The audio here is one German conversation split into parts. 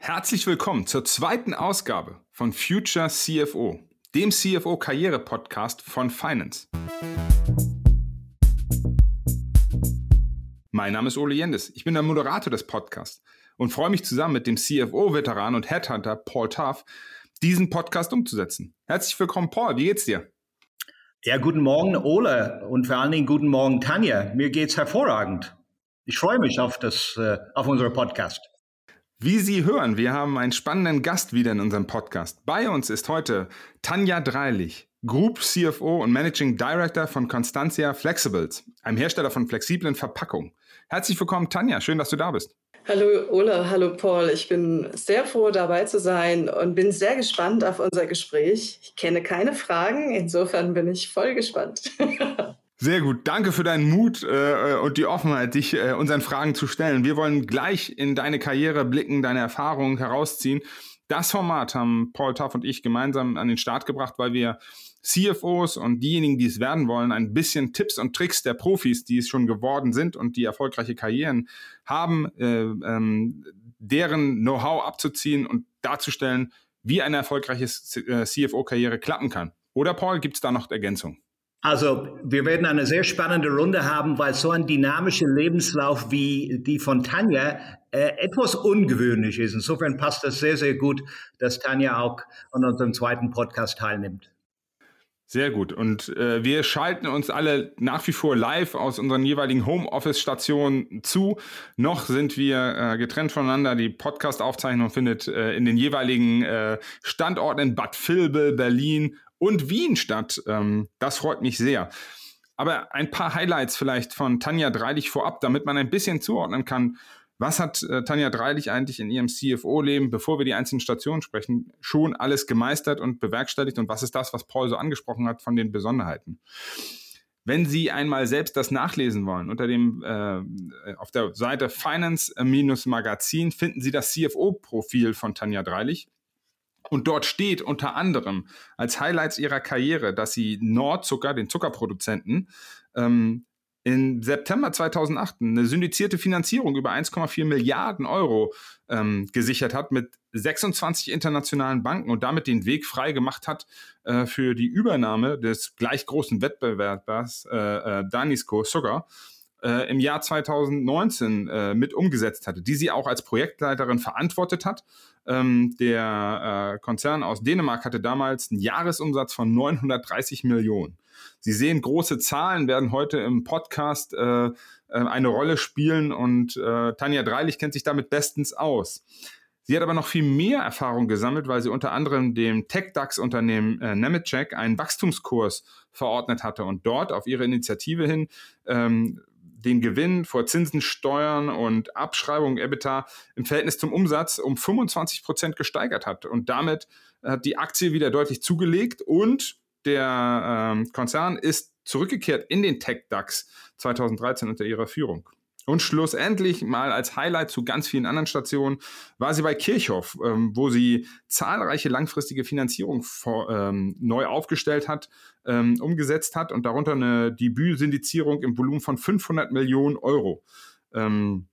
Herzlich willkommen zur zweiten Ausgabe von Future CFO, dem CFO-Karriere-Podcast von Finance. Mein Name ist Ole Jendes, ich bin der Moderator des Podcasts und freue mich zusammen mit dem CFO-Veteran und Headhunter Paul Taff, diesen Podcast umzusetzen. Herzlich willkommen, Paul, wie geht's dir? Ja, guten Morgen, Ole, und vor allen Dingen guten Morgen, Tanja. Mir geht's hervorragend. Ich freue mich auf das, äh, auf unseren Podcast. Wie Sie hören, wir haben einen spannenden Gast wieder in unserem Podcast. Bei uns ist heute Tanja Dreilich, Group CFO und Managing Director von Constantia Flexibles, einem Hersteller von flexiblen Verpackungen. Herzlich willkommen, Tanja. Schön, dass du da bist. Hallo Ola, hallo Paul. Ich bin sehr froh, dabei zu sein und bin sehr gespannt auf unser Gespräch. Ich kenne keine Fragen, insofern bin ich voll gespannt. Sehr gut. Danke für deinen Mut äh, und die Offenheit, dich äh, unseren Fragen zu stellen. Wir wollen gleich in deine Karriere blicken, deine Erfahrungen herausziehen. Das Format haben Paul Taff und ich gemeinsam an den Start gebracht, weil wir CFOs und diejenigen, die es werden wollen, ein bisschen Tipps und Tricks der Profis, die es schon geworden sind und die erfolgreiche Karrieren haben, äh, ähm, deren Know-how abzuziehen und darzustellen, wie eine erfolgreiche äh, CFO-Karriere klappen kann. Oder Paul, gibt es da noch Ergänzungen? Also, wir werden eine sehr spannende Runde haben, weil so ein dynamischer Lebenslauf wie die von Tanja äh, etwas ungewöhnlich ist. Insofern passt das sehr, sehr gut, dass Tanja auch an unserem zweiten Podcast teilnimmt. Sehr gut. Und äh, wir schalten uns alle nach wie vor live aus unseren jeweiligen Homeoffice-Stationen zu. Noch sind wir äh, getrennt voneinander. Die Podcast-Aufzeichnung findet äh, in den jeweiligen äh, Standorten in Bad Vilbel, Berlin und Wien statt. Ähm, das freut mich sehr. Aber ein paar Highlights vielleicht von Tanja Dreilich vorab, damit man ein bisschen zuordnen kann, was hat äh, Tanja Dreilich eigentlich in ihrem CFO-Leben, bevor wir die einzelnen Stationen sprechen, schon alles gemeistert und bewerkstelligt und was ist das, was Paul so angesprochen hat von den Besonderheiten? Wenn Sie einmal selbst das nachlesen wollen, unter dem äh, auf der Seite Finance-Magazin finden Sie das CFO-Profil von Tanja Dreilich. Und dort steht unter anderem als Highlights ihrer Karriere, dass sie Nordzucker, den Zuckerproduzenten, ähm, in September 2008 eine syndizierte Finanzierung über 1,4 Milliarden Euro ähm, gesichert hat mit 26 internationalen Banken und damit den Weg frei gemacht hat äh, für die Übernahme des gleich großen Wettbewerbers äh, äh, Danisco Sugar äh, im Jahr 2019 äh, mit umgesetzt hatte, die sie auch als Projektleiterin verantwortet hat. Ähm, der äh, Konzern aus Dänemark hatte damals einen Jahresumsatz von 930 Millionen. Sie sehen, große Zahlen werden heute im Podcast äh, äh, eine Rolle spielen und äh, Tanja Dreilich kennt sich damit bestens aus. Sie hat aber noch viel mehr Erfahrung gesammelt, weil sie unter anderem dem Tech-DAX-Unternehmen äh, Nemetschek einen Wachstumskurs verordnet hatte und dort auf ihre Initiative hin ähm, den Gewinn vor Zinsen, Steuern und Abschreibungen EBITDA im Verhältnis zum Umsatz um 25 Prozent gesteigert hat. Und damit hat die Aktie wieder deutlich zugelegt und der ähm, Konzern ist zurückgekehrt in den Tech-DAX 2013 unter ihrer Führung. Und schlussendlich mal als Highlight zu ganz vielen anderen Stationen war sie bei Kirchhoff, ähm, wo sie zahlreiche langfristige Finanzierung vor, ähm, neu aufgestellt hat, ähm, umgesetzt hat und darunter eine Debütsyndizierung im Volumen von 500 Millionen Euro. Ähm,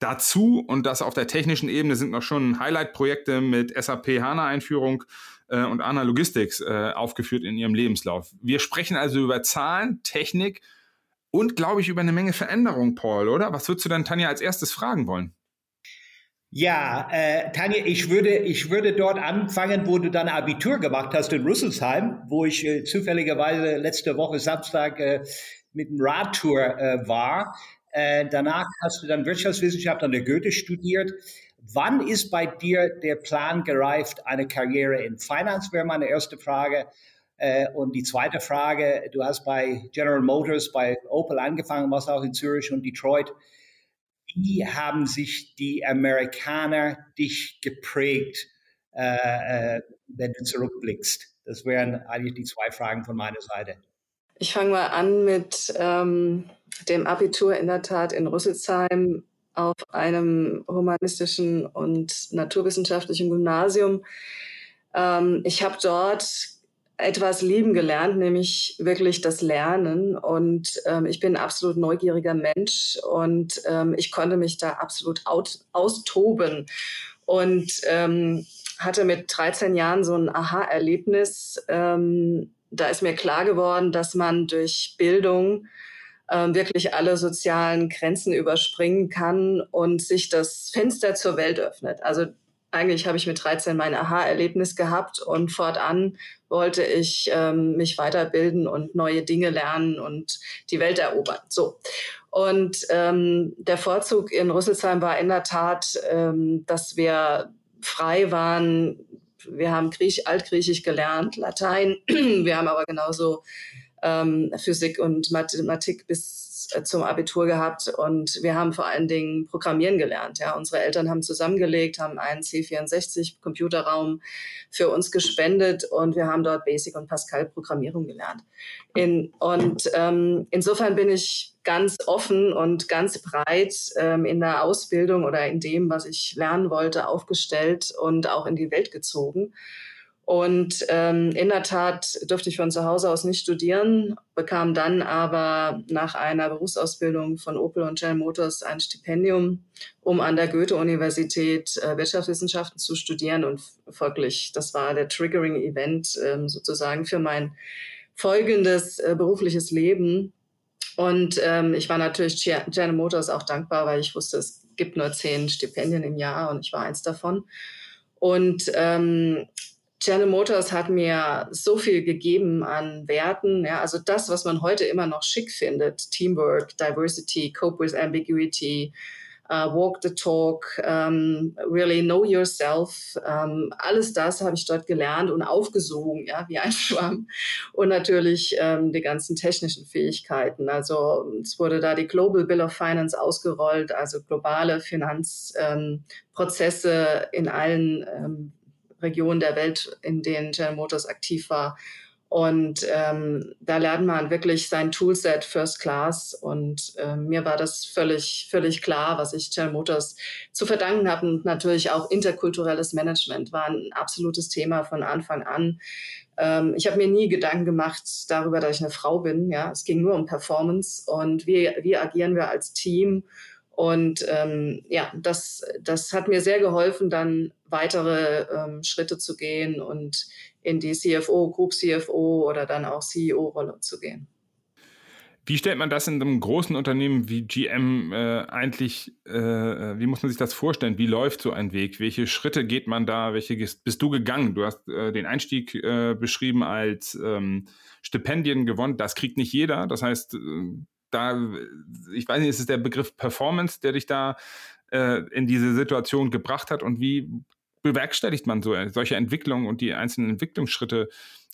dazu, und das auf der technischen Ebene, sind noch schon Highlight-Projekte mit SAP HANA-Einführung äh, und ANA Logistics äh, aufgeführt in ihrem Lebenslauf. Wir sprechen also über Zahlen, Technik, und, glaube ich, über eine Menge Veränderung, Paul, oder? Was würdest du dann Tanja als erstes fragen wollen? Ja, äh, Tanja, ich würde, ich würde dort anfangen, wo du dein Abitur gemacht hast in Rüsselsheim, wo ich äh, zufälligerweise letzte Woche Samstag äh, mit einem Radtour äh, war. Äh, danach hast du dann Wirtschaftswissenschaft an der Goethe studiert. Wann ist bei dir der Plan gereift, eine Karriere in Finance, wäre meine erste Frage. Äh, und die zweite Frage, du hast bei General Motors, bei Opel angefangen, warst auch in Zürich und Detroit. Wie haben sich die Amerikaner dich geprägt, äh, äh, wenn du zurückblickst? Das wären eigentlich die zwei Fragen von meiner Seite. Ich fange mal an mit ähm, dem Abitur in der Tat in Rüsselsheim auf einem humanistischen und naturwissenschaftlichen Gymnasium. Ähm, ich habe dort etwas lieben gelernt, nämlich wirklich das Lernen. Und ähm, ich bin ein absolut neugieriger Mensch und ähm, ich konnte mich da absolut out, austoben. und ähm, hatte mit 13 Jahren so ein Aha-Erlebnis. Ähm, da ist mir klar geworden, dass man durch Bildung ähm, wirklich alle sozialen Grenzen überspringen kann und sich das Fenster zur Welt öffnet. Also eigentlich habe ich mit 13 mein Aha-Erlebnis gehabt und fortan wollte ich ähm, mich weiterbilden und neue Dinge lernen und die Welt erobern. So. Und ähm, der Vorzug in Rüsselsheim war in der Tat, ähm, dass wir frei waren. Wir haben Griech, Altgriechisch gelernt, Latein. Wir haben aber genauso ähm, Physik und Mathematik bis äh, zum Abitur gehabt und wir haben vor allen Dingen Programmieren gelernt. Ja, unsere Eltern haben zusammengelegt, haben einen C64 Computerraum für uns gespendet und wir haben dort Basic und Pascal Programmierung gelernt. In, und ähm, insofern bin ich ganz offen und ganz breit ähm, in der Ausbildung oder in dem, was ich lernen wollte, aufgestellt und auch in die Welt gezogen. Und ähm, in der Tat durfte ich von zu Hause aus nicht studieren, bekam dann aber nach einer Berufsausbildung von Opel und General Motors ein Stipendium, um an der Goethe-Universität äh, Wirtschaftswissenschaften zu studieren. Und folglich, das war der Triggering-Event ähm, sozusagen für mein folgendes äh, berufliches Leben. Und ähm, ich war natürlich General Motors auch dankbar, weil ich wusste, es gibt nur zehn Stipendien im Jahr und ich war eins davon. Und ähm, General Motors hat mir so viel gegeben an Werten. Ja, also das, was man heute immer noch schick findet: Teamwork, Diversity, Cope with Ambiguity, uh, Walk the Talk, um, really know yourself. Um, alles das habe ich dort gelernt und aufgesogen, ja, wie ein Schwamm. Und natürlich um, die ganzen technischen Fähigkeiten. Also es wurde da die Global Bill of Finance ausgerollt, also globale Finanzprozesse in allen Regionen der Welt, in denen General Motors aktiv war. Und ähm, da lernt man wirklich sein Toolset First Class. Und äh, mir war das völlig, völlig klar, was ich General Motors zu verdanken habe. Und natürlich auch interkulturelles Management war ein absolutes Thema von Anfang an. Ähm, ich habe mir nie Gedanken gemacht darüber, dass ich eine Frau bin. Ja, es ging nur um Performance und wie, wie agieren wir als Team und ähm, ja, das, das hat mir sehr geholfen, dann weitere ähm, Schritte zu gehen und in die CFO, Group CFO oder dann auch CEO-Rolle zu gehen. Wie stellt man das in einem großen Unternehmen wie GM äh, eigentlich, äh, äh, wie muss man sich das vorstellen? Wie läuft so ein Weg? Welche Schritte geht man da? Welche bist du gegangen? Du hast äh, den Einstieg äh, beschrieben als ähm, Stipendien gewonnen. Das kriegt nicht jeder. Das heißt, äh, da, ich weiß nicht, ist es der Begriff Performance, der dich da äh, in diese Situation gebracht hat und wie bewerkstelligt man so solche Entwicklungen und die einzelnen Entwicklungsschritte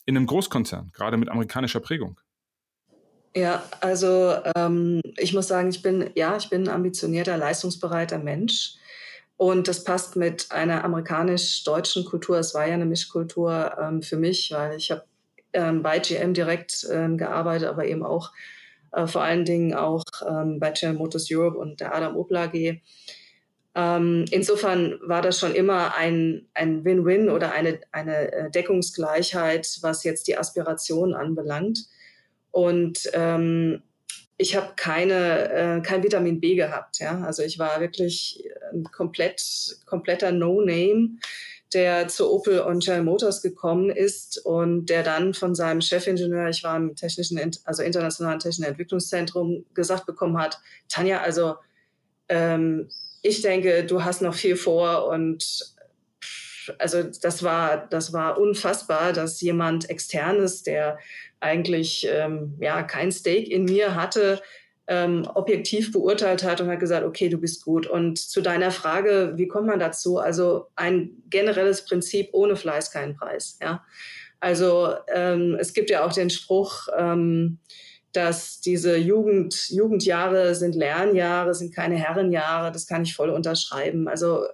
in einem Großkonzern, gerade mit amerikanischer Prägung? Ja, also ähm, ich muss sagen, ich bin, ja, ich bin ein ambitionierter, leistungsbereiter Mensch. Und das passt mit einer amerikanisch-deutschen Kultur. Es war ja eine Mischkultur ähm, für mich, weil ich habe ähm, bei GM direkt ähm, gearbeitet, aber eben auch äh, vor allen Dingen auch ähm, bei General Motors Europe und der Adam Opel AG. Ähm, insofern war das schon immer ein, ein Win-Win oder eine, eine äh, Deckungsgleichheit, was jetzt die Aspiration anbelangt. Und ähm, ich habe keine, äh, kein Vitamin B gehabt. Ja? Also ich war wirklich ein komplett, kompletter No-Name der zu Opel und General Motors gekommen ist und der dann von seinem Chefingenieur, ich war im technischen, also internationalen technischen Entwicklungszentrum, gesagt bekommen hat, Tanja, also ähm, ich denke, du hast noch viel vor und also das war, das war unfassbar, dass jemand externes, der eigentlich ähm, ja kein Stake in mir hatte, ähm, objektiv beurteilt hat und hat gesagt, okay, du bist gut. Und zu deiner Frage, wie kommt man dazu? Also ein generelles Prinzip, ohne Fleiß keinen Preis. Ja? Also ähm, es gibt ja auch den Spruch, ähm, dass diese Jugend, Jugendjahre sind Lernjahre, sind keine Herrenjahre. Das kann ich voll unterschreiben. Also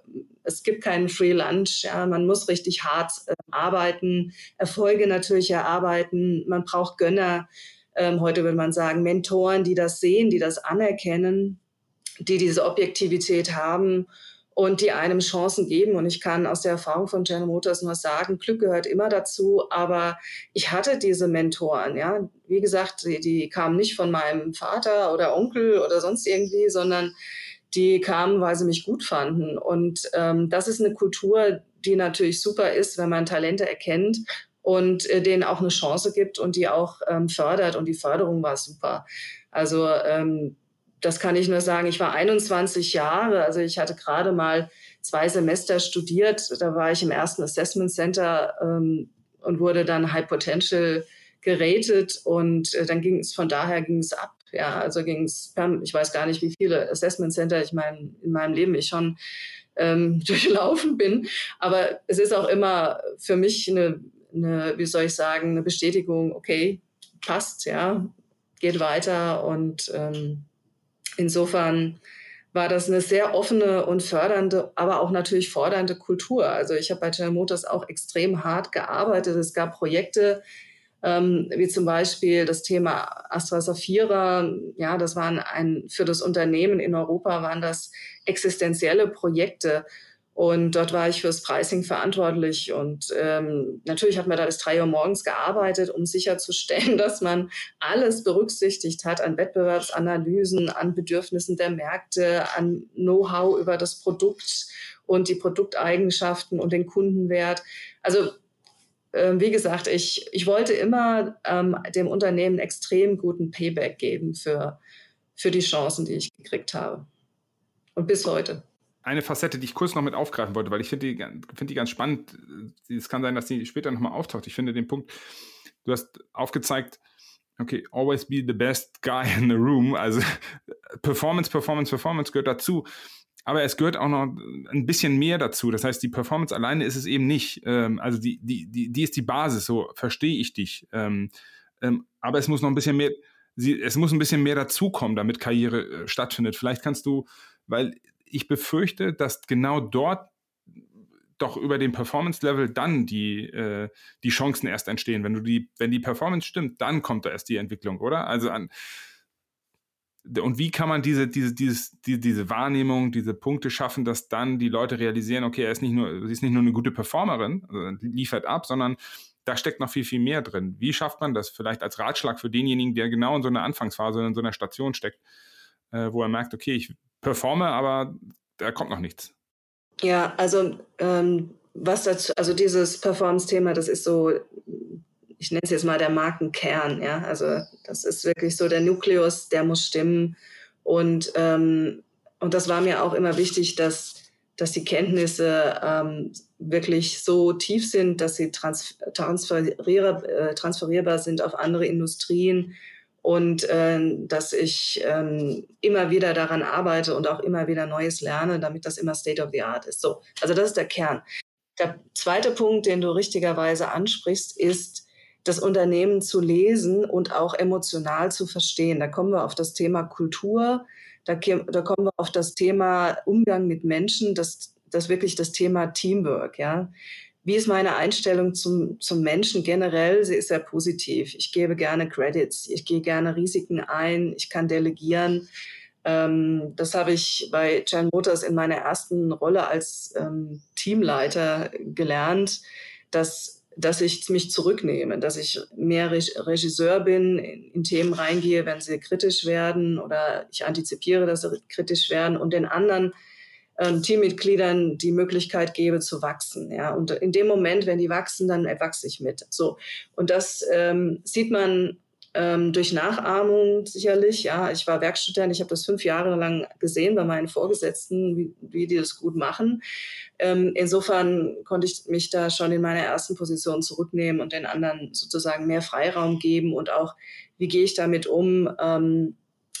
es gibt keinen Free Lunch. Ja, man muss richtig hart äh, arbeiten, Erfolge natürlich erarbeiten. Man braucht Gönner. Ähm, heute würde man sagen, Mentoren, die das sehen, die das anerkennen, die diese Objektivität haben und die einem Chancen geben. Und ich kann aus der Erfahrung von General Motors nur sagen, Glück gehört immer dazu, aber ich hatte diese Mentoren, ja. Wie gesagt, die, die kamen nicht von meinem Vater oder Onkel oder sonst irgendwie, sondern die kamen, weil sie mich gut fanden. Und ähm, das ist eine Kultur, die natürlich super ist, wenn man Talente erkennt und äh, denen auch eine Chance gibt und die auch ähm, fördert. Und die Förderung war super. Also ähm, das kann ich nur sagen. Ich war 21 Jahre, also ich hatte gerade mal zwei Semester studiert. Da war ich im ersten Assessment Center ähm, und wurde dann High Potential geratet und äh, dann ging es von daher ging es ab. Ja, also ging es, ich weiß gar nicht, wie viele Assessment Center ich mein, in meinem Leben ich schon ähm, durchlaufen bin. Aber es ist auch immer für mich eine, eine, wie soll ich sagen, eine Bestätigung, okay, passt, ja, geht weiter. Und ähm, insofern war das eine sehr offene und fördernde, aber auch natürlich fordernde Kultur. Also ich habe bei General Motors auch extrem hart gearbeitet. Es gab Projekte, ähm, wie zum Beispiel das Thema Astra Safira. Ja, das waren ein, für das Unternehmen in Europa waren das existenzielle Projekte. Und dort war ich fürs Pricing verantwortlich. Und ähm, natürlich hat man da bis drei Uhr morgens gearbeitet, um sicherzustellen, dass man alles berücksichtigt hat an Wettbewerbsanalysen, an Bedürfnissen der Märkte, an Know-how über das Produkt und die Produkteigenschaften und den Kundenwert. Also ähm, wie gesagt, ich, ich wollte immer ähm, dem Unternehmen extrem guten Payback geben für, für die Chancen, die ich gekriegt habe. Und bis heute. Eine Facette, die ich kurz noch mit aufgreifen wollte, weil ich finde die, find die ganz spannend. Es kann sein, dass die später nochmal auftaucht. Ich finde den Punkt, du hast aufgezeigt, okay, always be the best guy in the room. Also Performance, Performance, Performance gehört dazu aber es gehört auch noch ein bisschen mehr dazu. Das heißt, die Performance alleine ist es eben nicht. Ähm, also die, die, die, die ist die Basis, so verstehe ich dich. Ähm, ähm, aber es muss noch ein bisschen mehr, es muss ein bisschen mehr dazukommen, damit Karriere äh, stattfindet. Vielleicht kannst du, weil ich befürchte, dass genau dort doch über den Performance-Level dann die, äh, die Chancen erst entstehen. Wenn du die, wenn die Performance stimmt, dann kommt da erst die Entwicklung, oder? Also an, und wie kann man diese, diese, dieses, die, diese Wahrnehmung, diese Punkte schaffen, dass dann die Leute realisieren, okay, er ist nicht nur, sie ist nicht nur eine gute Performerin, also liefert ab, sondern da steckt noch viel, viel mehr drin. Wie schafft man das vielleicht als Ratschlag für denjenigen, der genau in so einer Anfangsphase, in so einer Station steckt, äh, wo er merkt, okay, ich performe, aber da kommt noch nichts? Ja, also ähm, was dazu, also dieses Performance-Thema, das ist so ich nenne es jetzt mal der Markenkern. Ja? Also das ist wirklich so der Nukleus, der muss stimmen. Und, ähm, und das war mir auch immer wichtig, dass, dass die Kenntnisse ähm, wirklich so tief sind, dass sie trans transferierbar, äh, transferierbar sind auf andere Industrien und äh, dass ich ähm, immer wieder daran arbeite und auch immer wieder Neues lerne, damit das immer State of the Art ist. So, also das ist der Kern. Der zweite Punkt, den du richtigerweise ansprichst, ist, das Unternehmen zu lesen und auch emotional zu verstehen. Da kommen wir auf das Thema Kultur, da, da kommen wir auf das Thema Umgang mit Menschen, das, das wirklich das Thema Teamwork, ja. Wie ist meine Einstellung zum, zum Menschen generell? Sie ist sehr positiv. Ich gebe gerne Credits, ich gehe gerne Risiken ein, ich kann delegieren. Ähm, das habe ich bei Jan Motors in meiner ersten Rolle als ähm, Teamleiter gelernt, dass dass ich mich zurücknehme, dass ich mehr Regisseur bin, in, Themen reingehe, wenn sie kritisch werden oder ich antizipiere, dass sie kritisch werden und den anderen ähm, Teammitgliedern die Möglichkeit gebe zu wachsen. Ja, und in dem Moment, wenn die wachsen, dann wachse ich mit. So und das ähm, sieht man ähm, durch Nachahmung sicherlich. Ja, ich war Werkstudent, ich habe das fünf Jahre lang gesehen bei meinen Vorgesetzten, wie, wie die das gut machen. Ähm, insofern konnte ich mich da schon in meiner ersten Position zurücknehmen und den anderen sozusagen mehr Freiraum geben und auch, wie gehe ich damit um, ähm,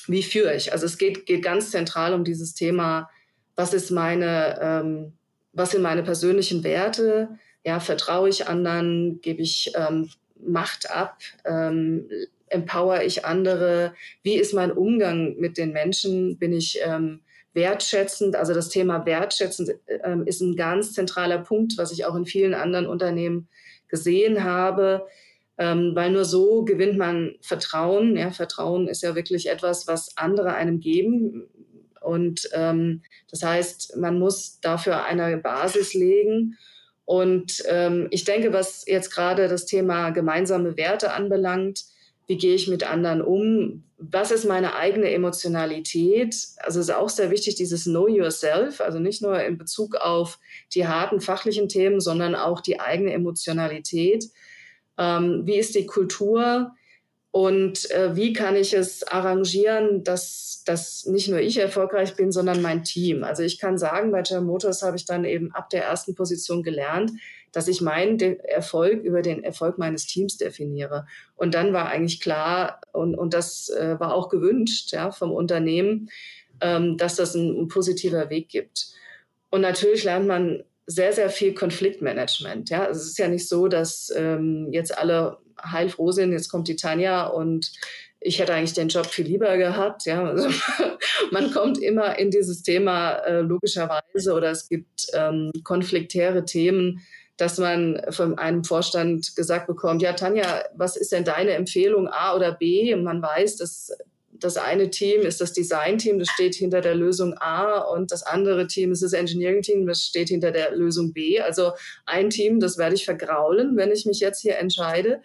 wie führe ich. Also es geht, geht ganz zentral um dieses Thema, was ist meine, ähm, was sind meine persönlichen Werte? Ja, vertraue ich anderen, gebe ich ähm, Macht ab, ähm, empower ich andere? Wie ist mein Umgang mit den Menschen? Bin ich ähm, wertschätzend? Also das Thema wertschätzend ähm, ist ein ganz zentraler Punkt, was ich auch in vielen anderen Unternehmen gesehen habe. Ähm, weil nur so gewinnt man Vertrauen. Ja, Vertrauen ist ja wirklich etwas, was andere einem geben. Und ähm, das heißt, man muss dafür eine Basis legen. Und ähm, ich denke, was jetzt gerade das Thema gemeinsame Werte anbelangt, wie gehe ich mit anderen um, was ist meine eigene Emotionalität. Also es ist auch sehr wichtig, dieses Know Yourself, also nicht nur in Bezug auf die harten fachlichen Themen, sondern auch die eigene Emotionalität. Ähm, wie ist die Kultur? Und äh, wie kann ich es arrangieren, dass, dass nicht nur ich erfolgreich bin, sondern mein Team? Also ich kann sagen, bei General Motors habe ich dann eben ab der ersten Position gelernt, dass ich meinen Erfolg über den Erfolg meines Teams definiere. Und dann war eigentlich klar, und, und das äh, war auch gewünscht ja, vom Unternehmen, ähm, dass das ein, ein positiver Weg gibt. Und natürlich lernt man sehr, sehr viel Konfliktmanagement. Ja, also es ist ja nicht so, dass ähm, jetzt alle heilfroh sind, jetzt kommt die Tanja und ich hätte eigentlich den Job viel lieber gehabt. Ja, also man kommt immer in dieses Thema äh, logischerweise oder es gibt ähm, konfliktäre Themen, dass man von einem Vorstand gesagt bekommt, ja Tanja, was ist denn deine Empfehlung A oder B? Und man weiß, dass das eine Team ist das Design-Team, das steht hinter der Lösung A und das andere Team ist das Engineering-Team, das steht hinter der Lösung B. Also ein Team, das werde ich vergraulen, wenn ich mich jetzt hier entscheide.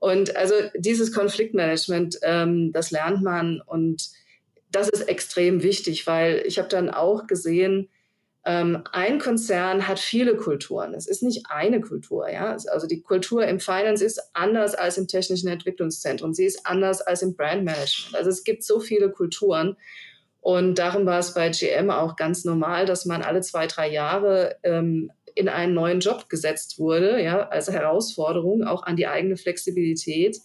Und also dieses Konfliktmanagement, ähm, das lernt man und das ist extrem wichtig, weil ich habe dann auch gesehen, ähm, ein Konzern hat viele Kulturen. Es ist nicht eine Kultur. Ja? Also die Kultur im Finance ist anders als im Technischen Entwicklungszentrum. Sie ist anders als im Brandmanagement. Also es gibt so viele Kulturen. Und darum war es bei GM auch ganz normal, dass man alle zwei, drei Jahre ähm, in einen neuen Job gesetzt wurde, ja, als Herausforderung auch an die eigene Flexibilität,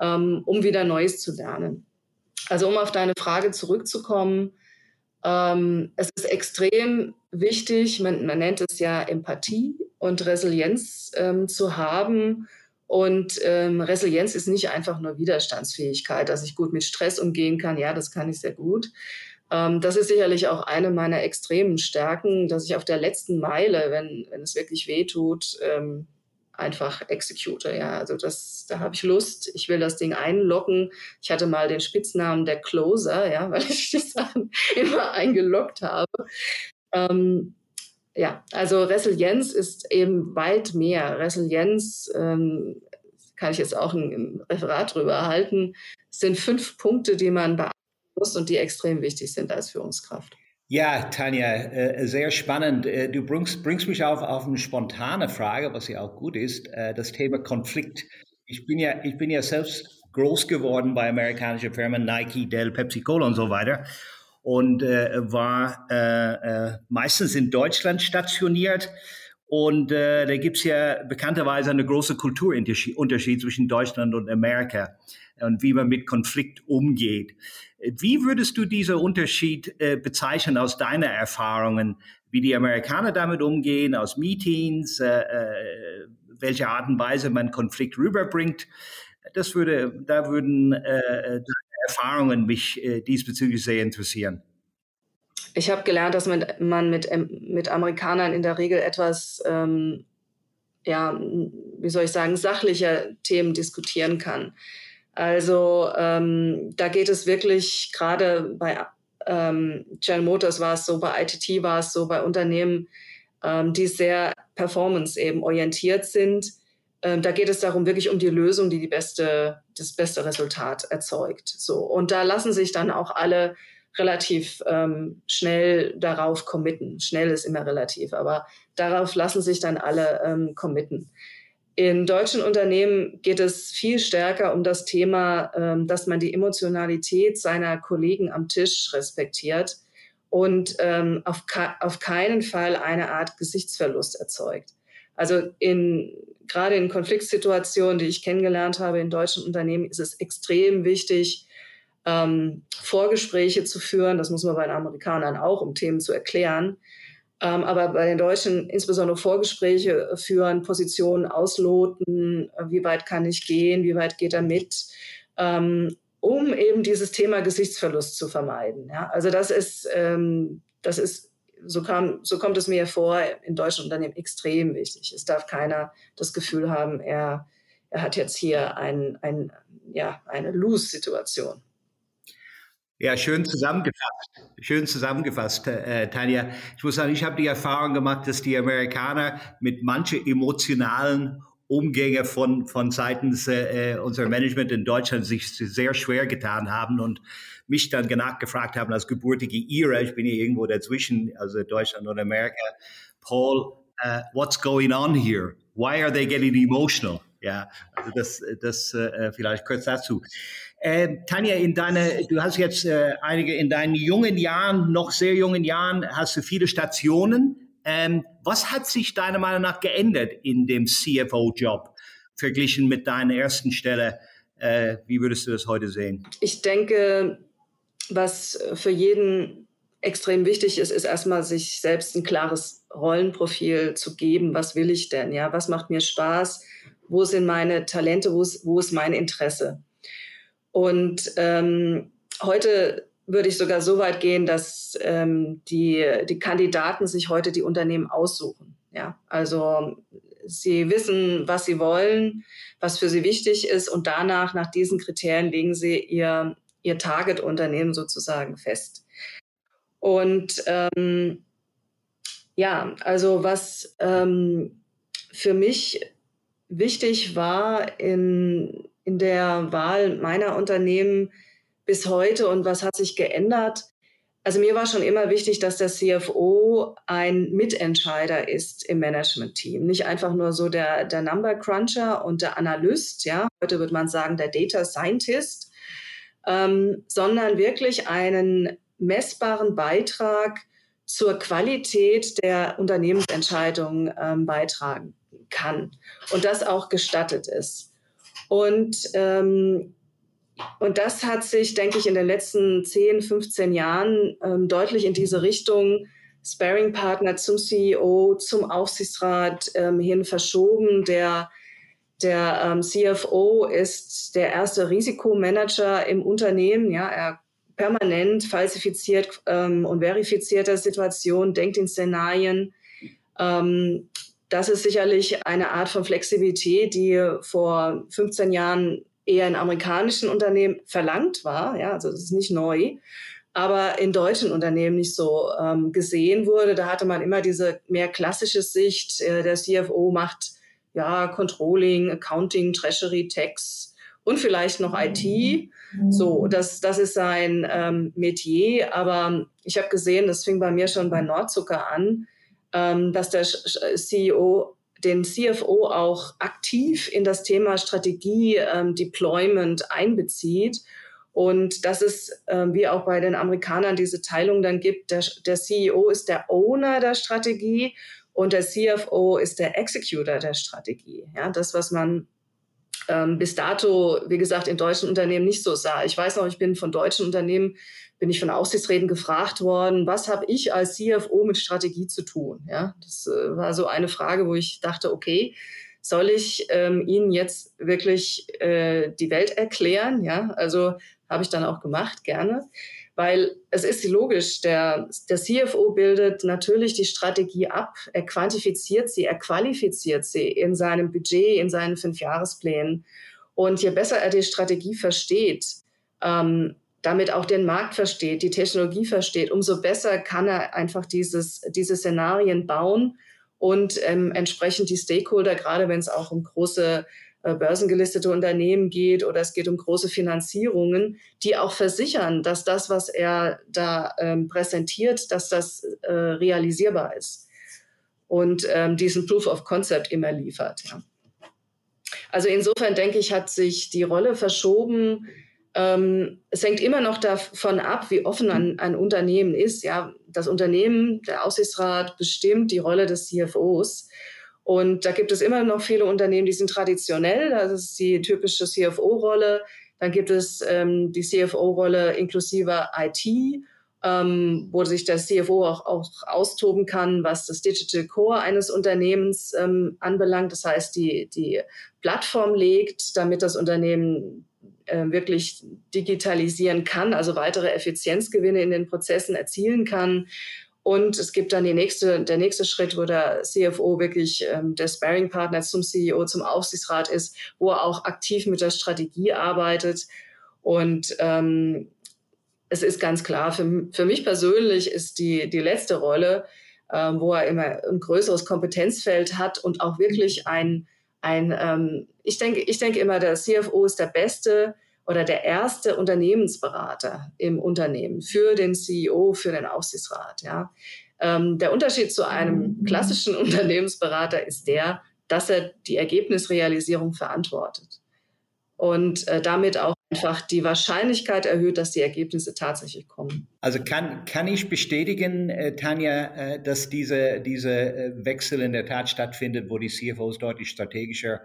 ähm, um wieder Neues zu lernen. Also um auf deine Frage zurückzukommen, ähm, es ist extrem wichtig, man, man, nennt es ja Empathie und Resilienz ähm, zu haben. Und ähm, Resilienz ist nicht einfach nur Widerstandsfähigkeit, dass ich gut mit Stress umgehen kann. Ja, das kann ich sehr gut. Ähm, das ist sicherlich auch eine meiner extremen Stärken, dass ich auf der letzten Meile, wenn, wenn es wirklich weh tut, ähm, einfach execute. Ja, also das, da habe ich Lust. Ich will das Ding einloggen. Ich hatte mal den Spitznamen der Closer, ja, weil ich die Sachen immer eingeloggt habe. Ähm, ja, also Resilienz ist eben weit mehr. Resilienz ähm, kann ich jetzt auch ein, ein Referat drüber halten. Sind fünf Punkte, die man beachten muss und die extrem wichtig sind als Führungskraft. Ja, Tanja, äh, sehr spannend. Äh, du bringst, bringst mich auf, auf eine spontane Frage, was ja auch gut ist, äh, das Thema Konflikt. Ich bin ja, ich bin ja selbst groß geworden bei amerikanischen Firmen, Nike, Dell, Pepsi Cola und so weiter und war meistens in Deutschland stationiert. Und äh, da gibt's ja bekannterweise eine große Kulturunterschied zwischen Deutschland und Amerika und wie man mit Konflikt umgeht. Wie würdest du diesen Unterschied äh, bezeichnen aus deiner Erfahrungen, wie die Amerikaner damit umgehen, aus Meetings, äh, äh, welche Art und Weise man Konflikt rüberbringt? Das würde, da würden äh, Erfahrungen mich äh, diesbezüglich sehr interessieren. Ich habe gelernt, dass man, man mit, ähm, mit Amerikanern in der Regel etwas, ähm, ja, wie soll ich sagen, sachlicher Themen diskutieren kann. Also ähm, da geht es wirklich gerade bei ähm, General Motors war es so, bei ITT war es so, bei Unternehmen, ähm, die sehr performance eben orientiert sind. Ähm, da geht es darum wirklich um die Lösung, die die beste, das beste Resultat erzeugt. So und da lassen sich dann auch alle relativ ähm, schnell darauf committen. Schnell ist immer relativ, aber darauf lassen sich dann alle ähm, committen. In deutschen Unternehmen geht es viel stärker um das Thema, ähm, dass man die Emotionalität seiner Kollegen am Tisch respektiert und ähm, auf, auf keinen Fall eine Art Gesichtsverlust erzeugt. Also in, gerade in Konfliktsituationen, die ich kennengelernt habe in deutschen Unternehmen, ist es extrem wichtig, ähm, Vorgespräche zu führen. Das muss man bei den Amerikanern auch, um Themen zu erklären. Ähm, aber bei den Deutschen insbesondere Vorgespräche führen, Positionen ausloten, äh, wie weit kann ich gehen, wie weit geht er mit, ähm, um eben dieses Thema Gesichtsverlust zu vermeiden. Ja? Also das ist, ähm, das ist so, kam, so kommt es mir vor, in deutschen Unternehmen extrem wichtig. Es darf keiner das Gefühl haben, er, er hat jetzt hier ein, ein, ja, eine Lose-Situation. Ja, schön zusammengefasst. Schön zusammengefasst, äh, Tanja. Ich muss sagen, ich habe die Erfahrung gemacht, dass die Amerikaner mit manchen emotionalen Umgänge von, von seitens äh, unserer Management in Deutschland sich sehr schwer getan haben und mich dann nachgefragt haben als gebürtige Ira, ich bin hier irgendwo dazwischen, also Deutschland und Amerika, Paul, uh, what's going on here? Why are they getting emotional? Ja, also das, das äh, vielleicht kurz dazu. Äh, Tanja, in deine, du hast jetzt äh, einige in deinen jungen Jahren, noch sehr jungen Jahren, hast du viele Stationen. Ähm, was hat sich deiner Meinung nach geändert in dem CFO-Job verglichen mit deiner ersten Stelle? Äh, wie würdest du das heute sehen? Ich denke, was für jeden extrem wichtig ist, ist erstmal sich selbst ein klares Rollenprofil zu geben. Was will ich denn? Ja, was macht mir Spaß? Wo sind meine Talente? Wo ist, wo ist mein Interesse? Und ähm, heute würde ich sogar so weit gehen, dass ähm, die, die Kandidaten sich heute die Unternehmen aussuchen. Ja, also sie wissen, was sie wollen, was für sie wichtig ist und danach, nach diesen Kriterien, legen sie ihr, ihr Target-Unternehmen sozusagen fest. Und ähm, ja, also was ähm, für mich wichtig war in, in der Wahl meiner Unternehmen, bis heute und was hat sich geändert? Also mir war schon immer wichtig, dass der CFO ein Mitentscheider ist im Management-Team. Nicht einfach nur so der, der Number Cruncher und der Analyst, ja, heute würde man sagen der Data Scientist, ähm, sondern wirklich einen messbaren Beitrag zur Qualität der Unternehmensentscheidung ähm, beitragen kann und das auch gestattet ist. Und ähm, und das hat sich, denke ich, in den letzten 10, 15 Jahren ähm, deutlich in diese Richtung Sparing-Partner zum CEO, zum Aufsichtsrat ähm, hin verschoben. Der, der ähm, CFO ist der erste Risikomanager im Unternehmen. Ja, er permanent falsifiziert ähm, und verifiziert der Situation, denkt in Szenarien. Ähm, das ist sicherlich eine Art von Flexibilität, die vor 15 Jahren eher in amerikanischen Unternehmen verlangt war. Ja, also das ist nicht neu, aber in deutschen Unternehmen nicht so ähm, gesehen wurde. Da hatte man immer diese mehr klassische Sicht. Äh, der CFO macht ja Controlling, Accounting, Treasury, Tax und vielleicht noch IT. So, das, das ist sein ähm, Metier. Aber ich habe gesehen, das fing bei mir schon bei Nordzucker an, ähm, dass der CEO den CFO auch aktiv in das Thema Strategie, ähm, Deployment einbezieht. Und dass es, ähm, wie auch bei den Amerikanern, diese Teilung dann gibt, der, der CEO ist der Owner der Strategie und der CFO ist der Executor der Strategie. Ja, das, was man ähm, bis dato, wie gesagt, in deutschen Unternehmen nicht so sah. Ich weiß noch, ich bin von deutschen Unternehmen bin ich von Aufsichtsräten gefragt worden, was habe ich als CFO mit Strategie zu tun? Ja, das äh, war so eine Frage, wo ich dachte, okay, soll ich ähm, Ihnen jetzt wirklich äh, die Welt erklären? Ja, also habe ich dann auch gemacht, gerne. Weil es ist logisch, der, der CFO bildet natürlich die Strategie ab, er quantifiziert sie, er qualifiziert sie in seinem Budget, in seinen Fünfjahresplänen. Und je besser er die Strategie versteht, ähm, damit auch den Markt versteht, die Technologie versteht, umso besser kann er einfach dieses, diese Szenarien bauen und ähm, entsprechend die Stakeholder, gerade wenn es auch um große börsengelistete Unternehmen geht oder es geht um große Finanzierungen, die auch versichern, dass das, was er da ähm, präsentiert, dass das äh, realisierbar ist und ähm, diesen Proof of Concept immer liefert. Ja. Also insofern denke ich, hat sich die Rolle verschoben ähm, es hängt immer noch davon ab, wie offen ein, ein, Unternehmen ist. Ja, das Unternehmen, der Aussichtsrat bestimmt die Rolle des CFOs. Und da gibt es immer noch viele Unternehmen, die sind traditionell. Das ist die typische CFO-Rolle. Dann gibt es ähm, die CFO-Rolle inklusive IT, ähm, wo sich der CFO auch, auch, austoben kann, was das Digital Core eines Unternehmens ähm, anbelangt. Das heißt, die, die Plattform legt, damit das Unternehmen äh, wirklich digitalisieren kann, also weitere Effizienzgewinne in den Prozessen erzielen kann. Und es gibt dann die nächste, der nächste Schritt, wo der CFO wirklich ähm, der Sparring-Partner zum CEO, zum Aufsichtsrat ist, wo er auch aktiv mit der Strategie arbeitet. Und ähm, es ist ganz klar, für, für mich persönlich ist die, die letzte Rolle, ähm, wo er immer ein größeres Kompetenzfeld hat und auch wirklich ein ein ähm, ich denke, ich denke immer, der CFO ist der beste oder der erste Unternehmensberater im Unternehmen für den CEO, für den Aufsichtsrat. Ja. Ähm, der Unterschied zu einem klassischen Unternehmensberater ist der, dass er die Ergebnisrealisierung verantwortet und äh, damit auch einfach die Wahrscheinlichkeit erhöht, dass die Ergebnisse tatsächlich kommen. Also kann, kann ich bestätigen, äh, Tanja, äh, dass diese, diese äh, Wechsel in der Tat stattfindet, wo die CFOs deutlich strategischer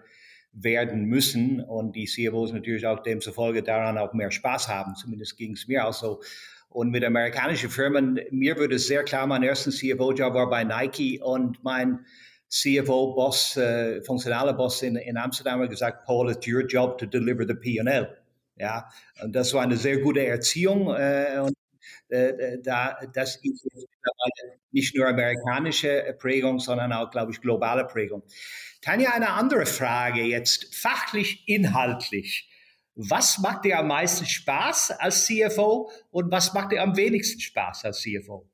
werden müssen und die CFOs natürlich auch demzufolge daran auch mehr Spaß haben. Zumindest ging es mir auch so. Und mit amerikanischen Firmen, mir würde es sehr klar, mein erster CFO-Job war bei Nike und mein CFO-Boss, äh, funktionaler Boss in, in Amsterdam hat gesagt, Paul, it's your job to deliver the P&L. Ja, und das war eine sehr gute Erziehung. Äh, und äh, äh da, das ist nicht nur amerikanische Prägung, sondern auch, glaube ich, globale Prägung. Tanja, eine andere Frage jetzt, fachlich, inhaltlich. Was macht dir am meisten Spaß als CFO und was macht dir am wenigsten Spaß als CFO?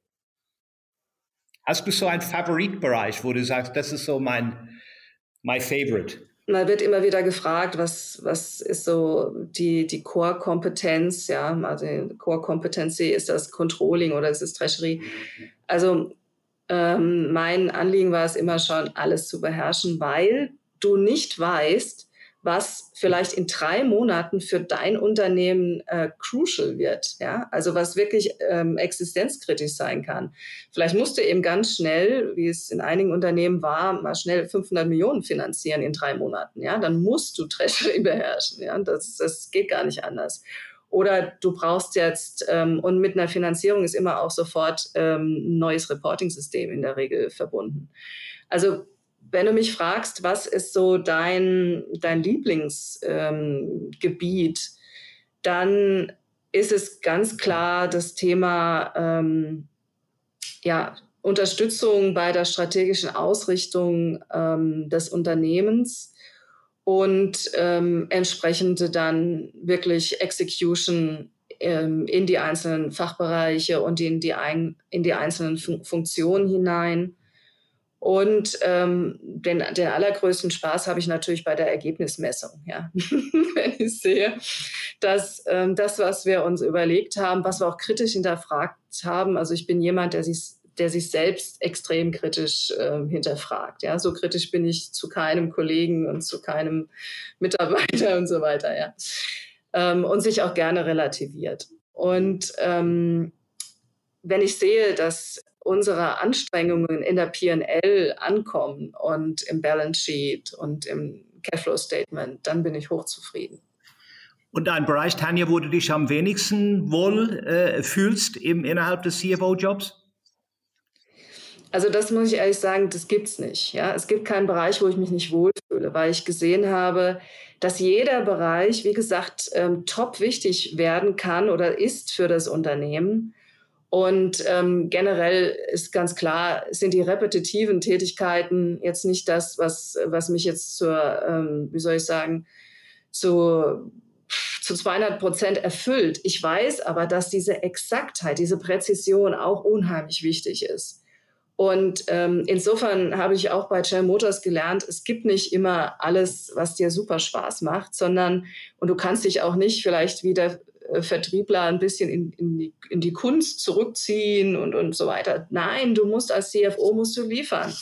Hast du so einen Favoritbereich, wo du sagst, das ist so mein, my favorite? Man wird immer wieder gefragt, was, was ist so die, die Core-Kompetenz, ja, also Core-Kompetenz, ist das Controlling oder ist es Treasury? Also ähm, mein Anliegen war es immer schon, alles zu beherrschen, weil du nicht weißt, was vielleicht in drei Monaten für dein Unternehmen äh, crucial wird, ja, also was wirklich ähm, existenzkritisch sein kann. Vielleicht musst du eben ganz schnell, wie es in einigen Unternehmen war, mal schnell 500 Millionen finanzieren in drei Monaten, ja, dann musst du Treasury beherrschen, ja, das, das geht gar nicht anders. Oder du brauchst jetzt, ähm, und mit einer Finanzierung ist immer auch sofort ähm, neues Reporting-System in der Regel verbunden. Also wenn du mich fragst, was ist so dein, dein Lieblingsgebiet, ähm, dann ist es ganz klar das Thema ähm, ja, Unterstützung bei der strategischen Ausrichtung ähm, des Unternehmens und ähm, entsprechende dann wirklich Execution ähm, in die einzelnen Fachbereiche und in die, ein, in die einzelnen Fun Funktionen hinein. Und ähm, den, den allergrößten Spaß habe ich natürlich bei der Ergebnismessung. Ja. Wenn ich sehe, dass ähm, das, was wir uns überlegt haben, was wir auch kritisch hinterfragt haben, also ich bin jemand, der sich der sich selbst extrem kritisch äh, hinterfragt. Ja, so kritisch bin ich zu keinem Kollegen und zu keinem Mitarbeiter und so weiter. Ja, ähm, und sich auch gerne relativiert. Und ähm, wenn ich sehe, dass unsere Anstrengungen in der P&L ankommen und im Balance Sheet und im Cashflow Statement, dann bin ich hochzufrieden. Und ein Bereich, Tanja, wo du dich am wenigsten wohl äh, fühlst im, innerhalb des CFO-Jobs? Also das muss ich ehrlich sagen, das gibt's nicht. Ja, es gibt keinen Bereich, wo ich mich nicht wohlfühle, weil ich gesehen habe, dass jeder Bereich, wie gesagt, ähm, top wichtig werden kann oder ist für das Unternehmen. Und ähm, generell ist ganz klar, sind die repetitiven Tätigkeiten jetzt nicht das, was, was mich jetzt zur, ähm, wie soll ich sagen, zu, zu 200 Prozent erfüllt. Ich weiß aber, dass diese Exaktheit, diese Präzision auch unheimlich wichtig ist. Und ähm, insofern habe ich auch bei Shell Motors gelernt, es gibt nicht immer alles, was dir super Spaß macht, sondern, und du kannst dich auch nicht vielleicht wie der äh, Vertriebler ein bisschen in, in, die, in die Kunst zurückziehen und, und so weiter. Nein, du musst als CFO musst du liefern.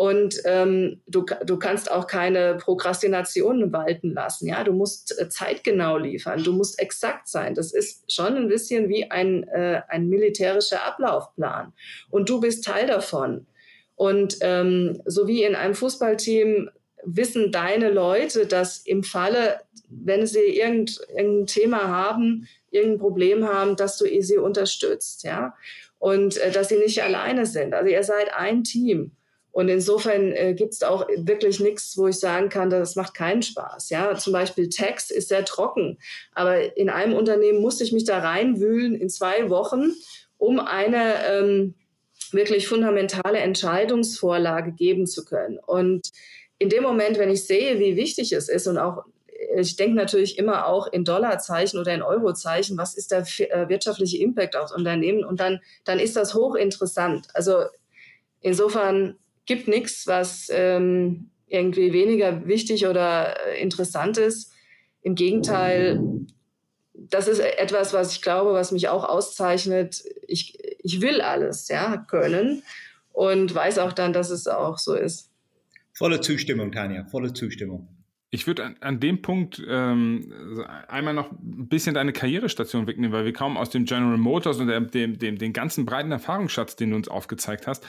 Und ähm, du, du kannst auch keine Prokrastinationen walten lassen. Ja, du musst äh, zeitgenau liefern. Du musst exakt sein. Das ist schon ein bisschen wie ein, äh, ein militärischer Ablaufplan. Und du bist Teil davon. Und ähm, so wie in einem Fußballteam wissen deine Leute, dass im Falle, wenn sie irgend, irgendein Thema haben, irgendein Problem haben, dass du sie unterstützt, ja, und äh, dass sie nicht alleine sind. Also ihr seid ein Team. Und insofern äh, gibt es auch wirklich nichts, wo ich sagen kann, das macht keinen Spaß. Ja, zum Beispiel Text ist sehr trocken, aber in einem Unternehmen musste ich mich da reinwühlen in zwei Wochen, um eine ähm, wirklich fundamentale Entscheidungsvorlage geben zu können. Und in dem Moment, wenn ich sehe, wie wichtig es ist und auch ich denke natürlich immer auch in Dollarzeichen oder in Eurozeichen, was ist der äh, wirtschaftliche Impact aufs Unternehmen? Und dann, dann ist das hochinteressant. Also insofern gibt nichts, was, ähm, irgendwie weniger wichtig oder äh, interessant ist. Im Gegenteil, das ist etwas, was ich glaube, was mich auch auszeichnet. Ich, ich will alles ja, können und weiß auch dann, dass es auch so ist. Volle Zustimmung, Tanja, volle Zustimmung. Ich würde an, an, dem Punkt ähm, einmal noch ein bisschen deine Karrierestation wegnehmen, weil wir kaum aus dem General Motors und dem, dem, dem, den ganzen breiten Erfahrungsschatz, den du uns aufgezeigt hast,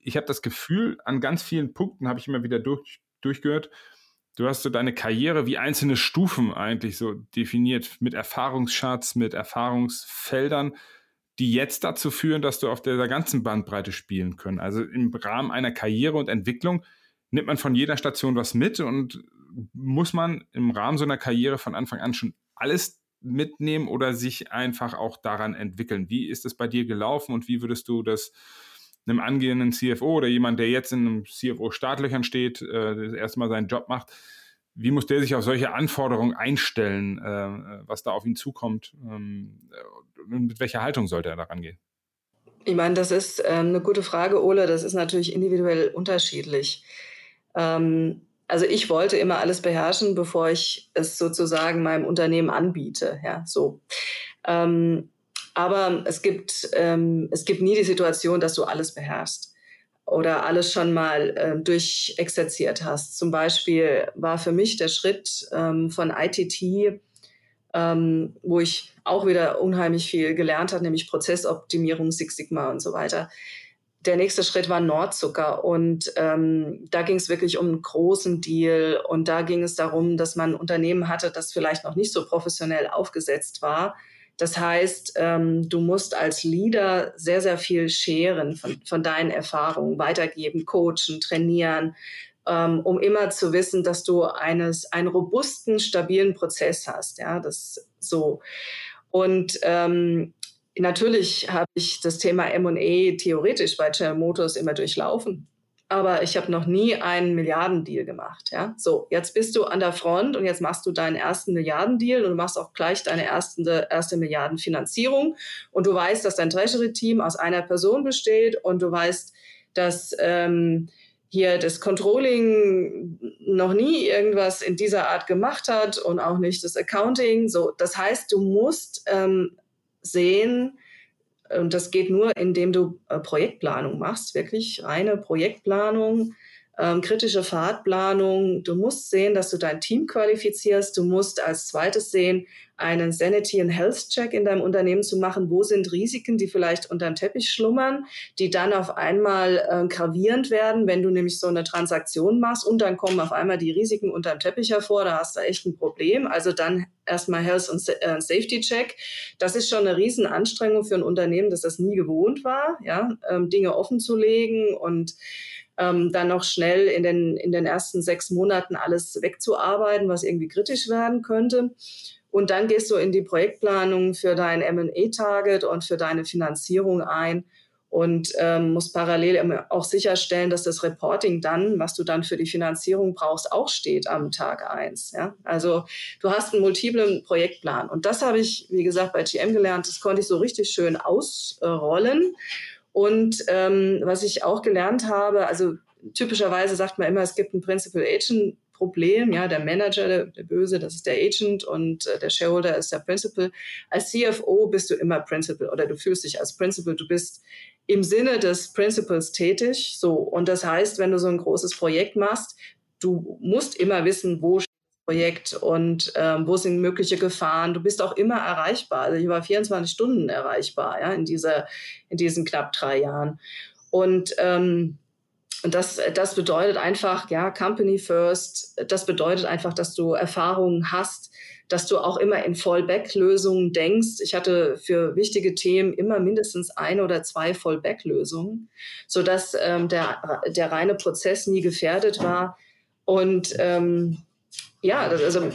ich habe das Gefühl, an ganz vielen Punkten habe ich immer wieder durch, durchgehört, du hast so deine Karriere wie einzelne Stufen eigentlich so definiert mit Erfahrungsschatz, mit Erfahrungsfeldern, die jetzt dazu führen, dass du auf dieser ganzen Bandbreite spielen können. Also im Rahmen einer Karriere und Entwicklung nimmt man von jeder Station was mit und muss man im Rahmen so einer Karriere von Anfang an schon alles mitnehmen oder sich einfach auch daran entwickeln? Wie ist es bei dir gelaufen und wie würdest du das einem angehenden CFO oder jemand, der jetzt in einem CFO-Startlöchern steht, äh, das erste Mal seinen Job macht, wie muss der sich auf solche Anforderungen einstellen, äh, was da auf ihn zukommt? Ähm, mit welcher Haltung sollte er daran gehen? Ich meine, das ist ähm, eine gute Frage, Ole. Das ist natürlich individuell unterschiedlich. Ähm, also ich wollte immer alles beherrschen, bevor ich es sozusagen meinem Unternehmen anbiete. Ja, so. Ähm, aber es gibt, ähm, es gibt nie die Situation, dass du alles beherrschst oder alles schon mal äh, durchexerziert hast. Zum Beispiel war für mich der Schritt ähm, von ITT, ähm, wo ich auch wieder unheimlich viel gelernt habe, nämlich Prozessoptimierung, Six Sigma und so weiter. Der nächste Schritt war Nordzucker und ähm, da ging es wirklich um einen großen Deal und da ging es darum, dass man ein Unternehmen hatte, das vielleicht noch nicht so professionell aufgesetzt war, das heißt, ähm, du musst als Leader sehr, sehr viel scheren von, von deinen Erfahrungen, weitergeben, coachen, trainieren, ähm, um immer zu wissen, dass du eines, einen robusten, stabilen Prozess hast. Ja, das so. Und ähm, natürlich habe ich das Thema M&A theoretisch bei General Motors immer durchlaufen aber ich habe noch nie einen Milliardendeal gemacht. Ja? So, jetzt bist du an der Front und jetzt machst du deinen ersten Milliardendeal und du machst auch gleich deine erste, erste Milliardenfinanzierung und du weißt, dass dein Treasury-Team aus einer Person besteht und du weißt, dass ähm, hier das Controlling noch nie irgendwas in dieser Art gemacht hat und auch nicht das Accounting. So, das heißt, du musst ähm, sehen, und das geht nur, indem du äh, Projektplanung machst, wirklich reine Projektplanung, ähm, kritische Fahrtplanung. Du musst sehen, dass du dein Team qualifizierst. Du musst als zweites sehen, einen Sanity and Health Check in deinem Unternehmen zu machen. Wo sind Risiken, die vielleicht unter dem Teppich schlummern, die dann auf einmal äh, gravierend werden, wenn du nämlich so eine Transaktion machst und dann kommen auf einmal die Risiken unter dem Teppich hervor. Da hast du echt ein Problem. Also dann erstmal Health und äh, Safety Check. Das ist schon eine Riesenanstrengung für ein Unternehmen, das das nie gewohnt war, ja, ähm, Dinge offen zu legen und ähm, dann noch schnell in den, in den ersten sechs Monaten alles wegzuarbeiten, was irgendwie kritisch werden könnte. Und dann gehst du in die Projektplanung für dein M&A-Target und für deine Finanzierung ein und ähm, musst parallel auch sicherstellen, dass das Reporting dann, was du dann für die Finanzierung brauchst, auch steht am Tag eins. Ja? Also du hast einen multiplen Projektplan. Und das habe ich, wie gesagt, bei GM gelernt. Das konnte ich so richtig schön ausrollen. Und ähm, was ich auch gelernt habe, also typischerweise sagt man immer, es gibt ein Principal Agent Problem. Ja, der Manager, der, der, Böse, das ist der Agent und äh, der Shareholder ist der Principal. Als CFO bist du immer Principal oder du fühlst dich als Principal. Du bist im Sinne des Principals tätig. So. Und das heißt, wenn du so ein großes Projekt machst, du musst immer wissen, wo Projekt und ähm, wo sind mögliche Gefahren. Du bist auch immer erreichbar. Also ich war 24 Stunden erreichbar ja, in, dieser, in diesen knapp drei Jahren. Und ähm, und das, das bedeutet einfach, ja, Company First, das bedeutet einfach, dass du Erfahrungen hast, dass du auch immer in Fallback-Lösungen denkst. Ich hatte für wichtige Themen immer mindestens ein oder zwei Fallback-Lösungen, sodass ähm, der, der reine Prozess nie gefährdet war. Und ähm, ja, das, also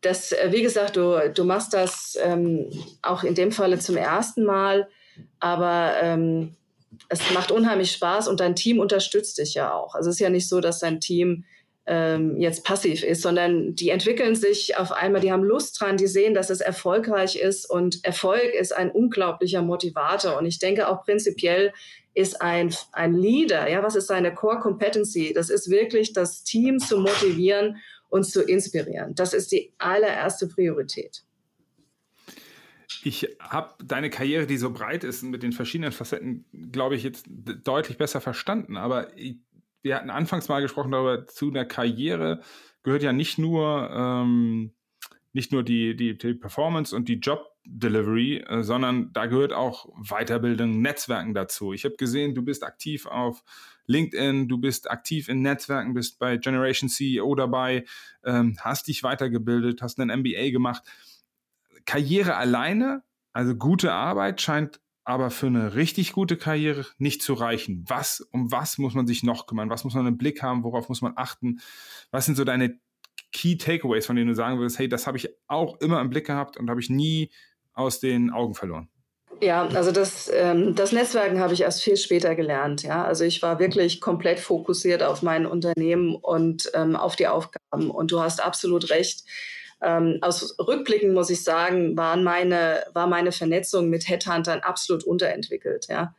das, äh, wie gesagt, du, du machst das ähm, auch in dem Falle zum ersten Mal, aber ähm, es macht unheimlich Spaß und dein Team unterstützt dich ja auch. Also es ist ja nicht so, dass dein Team ähm, jetzt passiv ist, sondern die entwickeln sich auf einmal, die haben Lust dran, die sehen, dass es erfolgreich ist und Erfolg ist ein unglaublicher Motivator. Und ich denke auch prinzipiell ist ein, ein Leader. Ja, was ist seine Core Competency? Das ist wirklich das Team zu motivieren und zu inspirieren. Das ist die allererste Priorität. Ich habe deine Karriere, die so breit ist, mit den verschiedenen Facetten, glaube ich, jetzt deutlich besser verstanden. Aber wir hatten anfangs mal gesprochen darüber, zu einer Karriere gehört ja nicht nur, ähm, nicht nur die, die, die Performance und die Job Delivery, äh, sondern da gehört auch Weiterbildung, Netzwerken dazu. Ich habe gesehen, du bist aktiv auf LinkedIn, du bist aktiv in Netzwerken, bist bei Generation CEO dabei, ähm, hast dich weitergebildet, hast einen MBA gemacht. Karriere alleine, also gute Arbeit, scheint aber für eine richtig gute Karriere nicht zu reichen. Was, um was muss man sich noch kümmern? Was muss man im Blick haben? Worauf muss man achten? Was sind so deine Key Takeaways, von denen du sagen würdest, hey, das habe ich auch immer im Blick gehabt und habe ich nie aus den Augen verloren? Ja, also das, ähm, das Netzwerken habe ich erst viel später gelernt. Ja, also ich war wirklich komplett fokussiert auf mein Unternehmen und ähm, auf die Aufgaben. Und du hast absolut recht. Ähm, aus Rückblicken muss ich sagen, waren meine, war meine Vernetzung mit Headhuntern absolut unterentwickelt. Ja,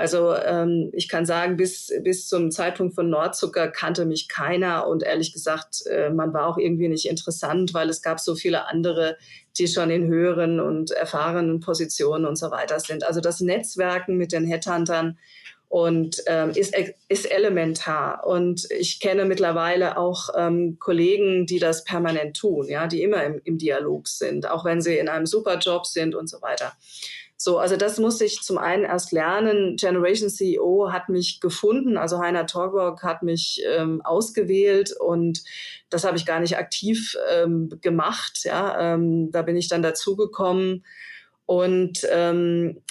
also ähm, ich kann sagen, bis, bis zum Zeitpunkt von Nordzucker kannte mich keiner und ehrlich gesagt, äh, man war auch irgendwie nicht interessant, weil es gab so viele andere, die schon in höheren und erfahrenen Positionen und so weiter sind. Also das Netzwerken mit den Headhuntern und ähm, ist, ist elementar. Und ich kenne mittlerweile auch ähm, Kollegen, die das permanent tun, ja, die immer im, im Dialog sind, auch wenn sie in einem super Job sind und so weiter. So, also das musste ich zum einen erst lernen. Generation CEO hat mich gefunden, also Heiner Torborg hat mich ähm, ausgewählt und das habe ich gar nicht aktiv ähm, gemacht. Ja, ähm, da bin ich dann dazugekommen und ähm,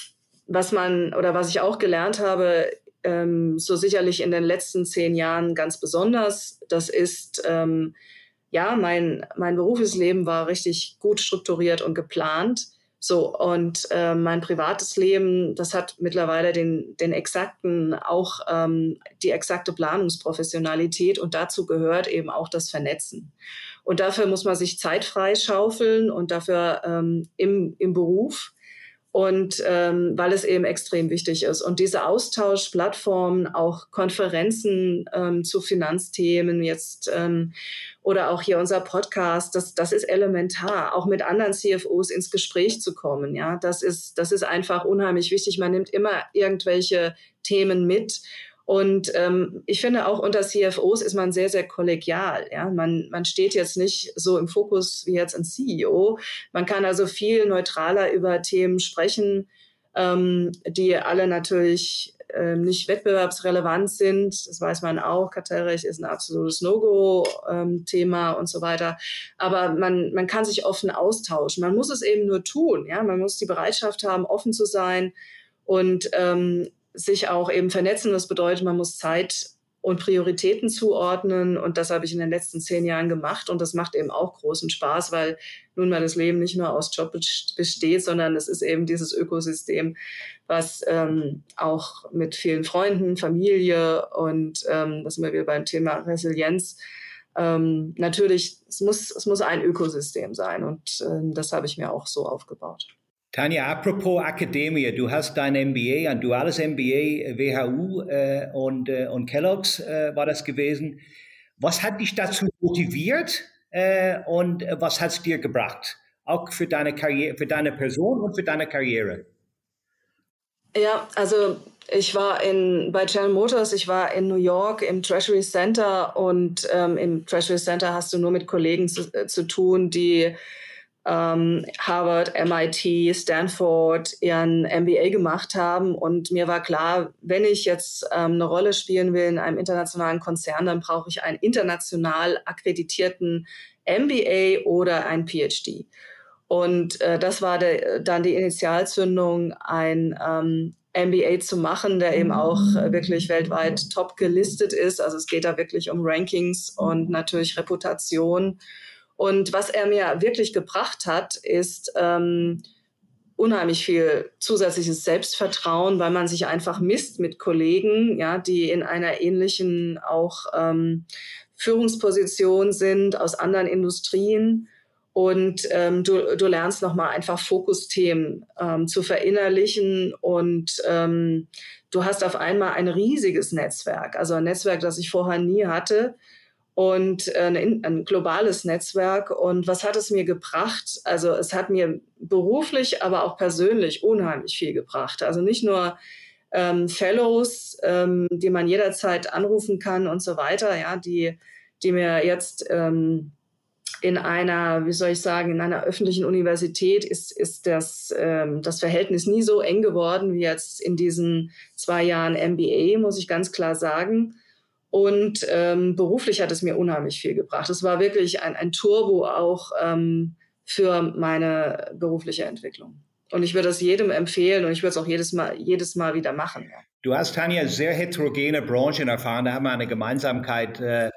was man oder was ich auch gelernt habe, ähm, so sicherlich in den letzten zehn Jahren ganz besonders, das ist ähm, ja mein mein berufliches Leben war richtig gut strukturiert und geplant so, und äh, mein privates Leben, das hat mittlerweile den, den exakten, auch ähm, die exakte Planungsprofessionalität und dazu gehört eben auch das Vernetzen. Und dafür muss man sich Zeit freischaufeln und dafür ähm, im, im Beruf und ähm, weil es eben extrem wichtig ist. Und diese Austauschplattformen, auch Konferenzen ähm, zu Finanzthemen jetzt ähm, oder auch hier unser Podcast, das, das ist elementar, auch mit anderen CFOs ins Gespräch zu kommen. Ja, das ist, das ist einfach unheimlich wichtig. Man nimmt immer irgendwelche Themen mit und ähm, ich finde auch unter CFOs ist man sehr, sehr kollegial. Ja? Man, man steht jetzt nicht so im Fokus wie jetzt ein CEO. Man kann also viel neutraler über Themen sprechen, ähm, die alle natürlich ähm, nicht wettbewerbsrelevant sind. Das weiß man auch. Kartellrecht ist ein absolutes No-Go-Thema ähm, und so weiter. Aber man, man kann sich offen austauschen. Man muss es eben nur tun. Ja? Man muss die Bereitschaft haben, offen zu sein und ähm, sich auch eben vernetzen. Das bedeutet, man muss Zeit und Prioritäten zuordnen. Und das habe ich in den letzten zehn Jahren gemacht. Und das macht eben auch großen Spaß, weil nun mal das Leben nicht nur aus Job besteht, sondern es ist eben dieses Ökosystem, was ähm, auch mit vielen Freunden, Familie und ähm, das sind wir wieder beim Thema Resilienz. Ähm, natürlich, es muss, es muss ein Ökosystem sein. Und ähm, das habe ich mir auch so aufgebaut. Tanja, apropos Akademie, du hast dein MBA, ein duales MBA, WHU äh, und, äh, und Kellogg's äh, war das gewesen. Was hat dich dazu motiviert äh, und was hat es dir gebracht? Auch für deine Karriere, für deine Person und für deine Karriere? Ja, also ich war in, bei General Motors, ich war in New York im Treasury Center und ähm, im Treasury Center hast du nur mit Kollegen zu, äh, zu tun, die ähm, Harvard, MIT, Stanford ihren MBA gemacht haben. Und mir war klar, wenn ich jetzt ähm, eine Rolle spielen will in einem internationalen Konzern, dann brauche ich einen international akkreditierten MBA oder ein PhD. Und äh, das war de, dann die Initialzündung, ein ähm, MBA zu machen, der eben auch äh, wirklich weltweit top gelistet ist. Also es geht da wirklich um Rankings und natürlich Reputation. Und was er mir wirklich gebracht hat, ist ähm, unheimlich viel zusätzliches Selbstvertrauen, weil man sich einfach misst mit Kollegen, ja, die in einer ähnlichen auch ähm, Führungsposition sind aus anderen Industrien. Und ähm, du, du lernst nochmal einfach Fokusthemen ähm, zu verinnerlichen und ähm, du hast auf einmal ein riesiges Netzwerk, also ein Netzwerk, das ich vorher nie hatte und äh, ein, ein, globales Netzwerk. Und was hat es mir gebracht? Also es hat mir beruflich, aber auch persönlich unheimlich viel gebracht. Also nicht nur ähm, Fellows, ähm, die man jederzeit anrufen kann und so weiter, ja, die, die mir jetzt ähm, in einer, wie soll ich sagen, in einer öffentlichen Universität ist, ist das, ähm, das Verhältnis nie so eng geworden wie jetzt in diesen zwei Jahren MBA, muss ich ganz klar sagen. Und ähm, beruflich hat es mir unheimlich viel gebracht. Es war wirklich ein, ein Turbo auch ähm, für meine berufliche Entwicklung. Und ich würde es jedem empfehlen und ich würde es auch jedes Mal, jedes Mal wieder machen. Ja. Du hast, Tanja, sehr heterogene Branchen erfahren. Da haben wir eine Gemeinsamkeit, äh,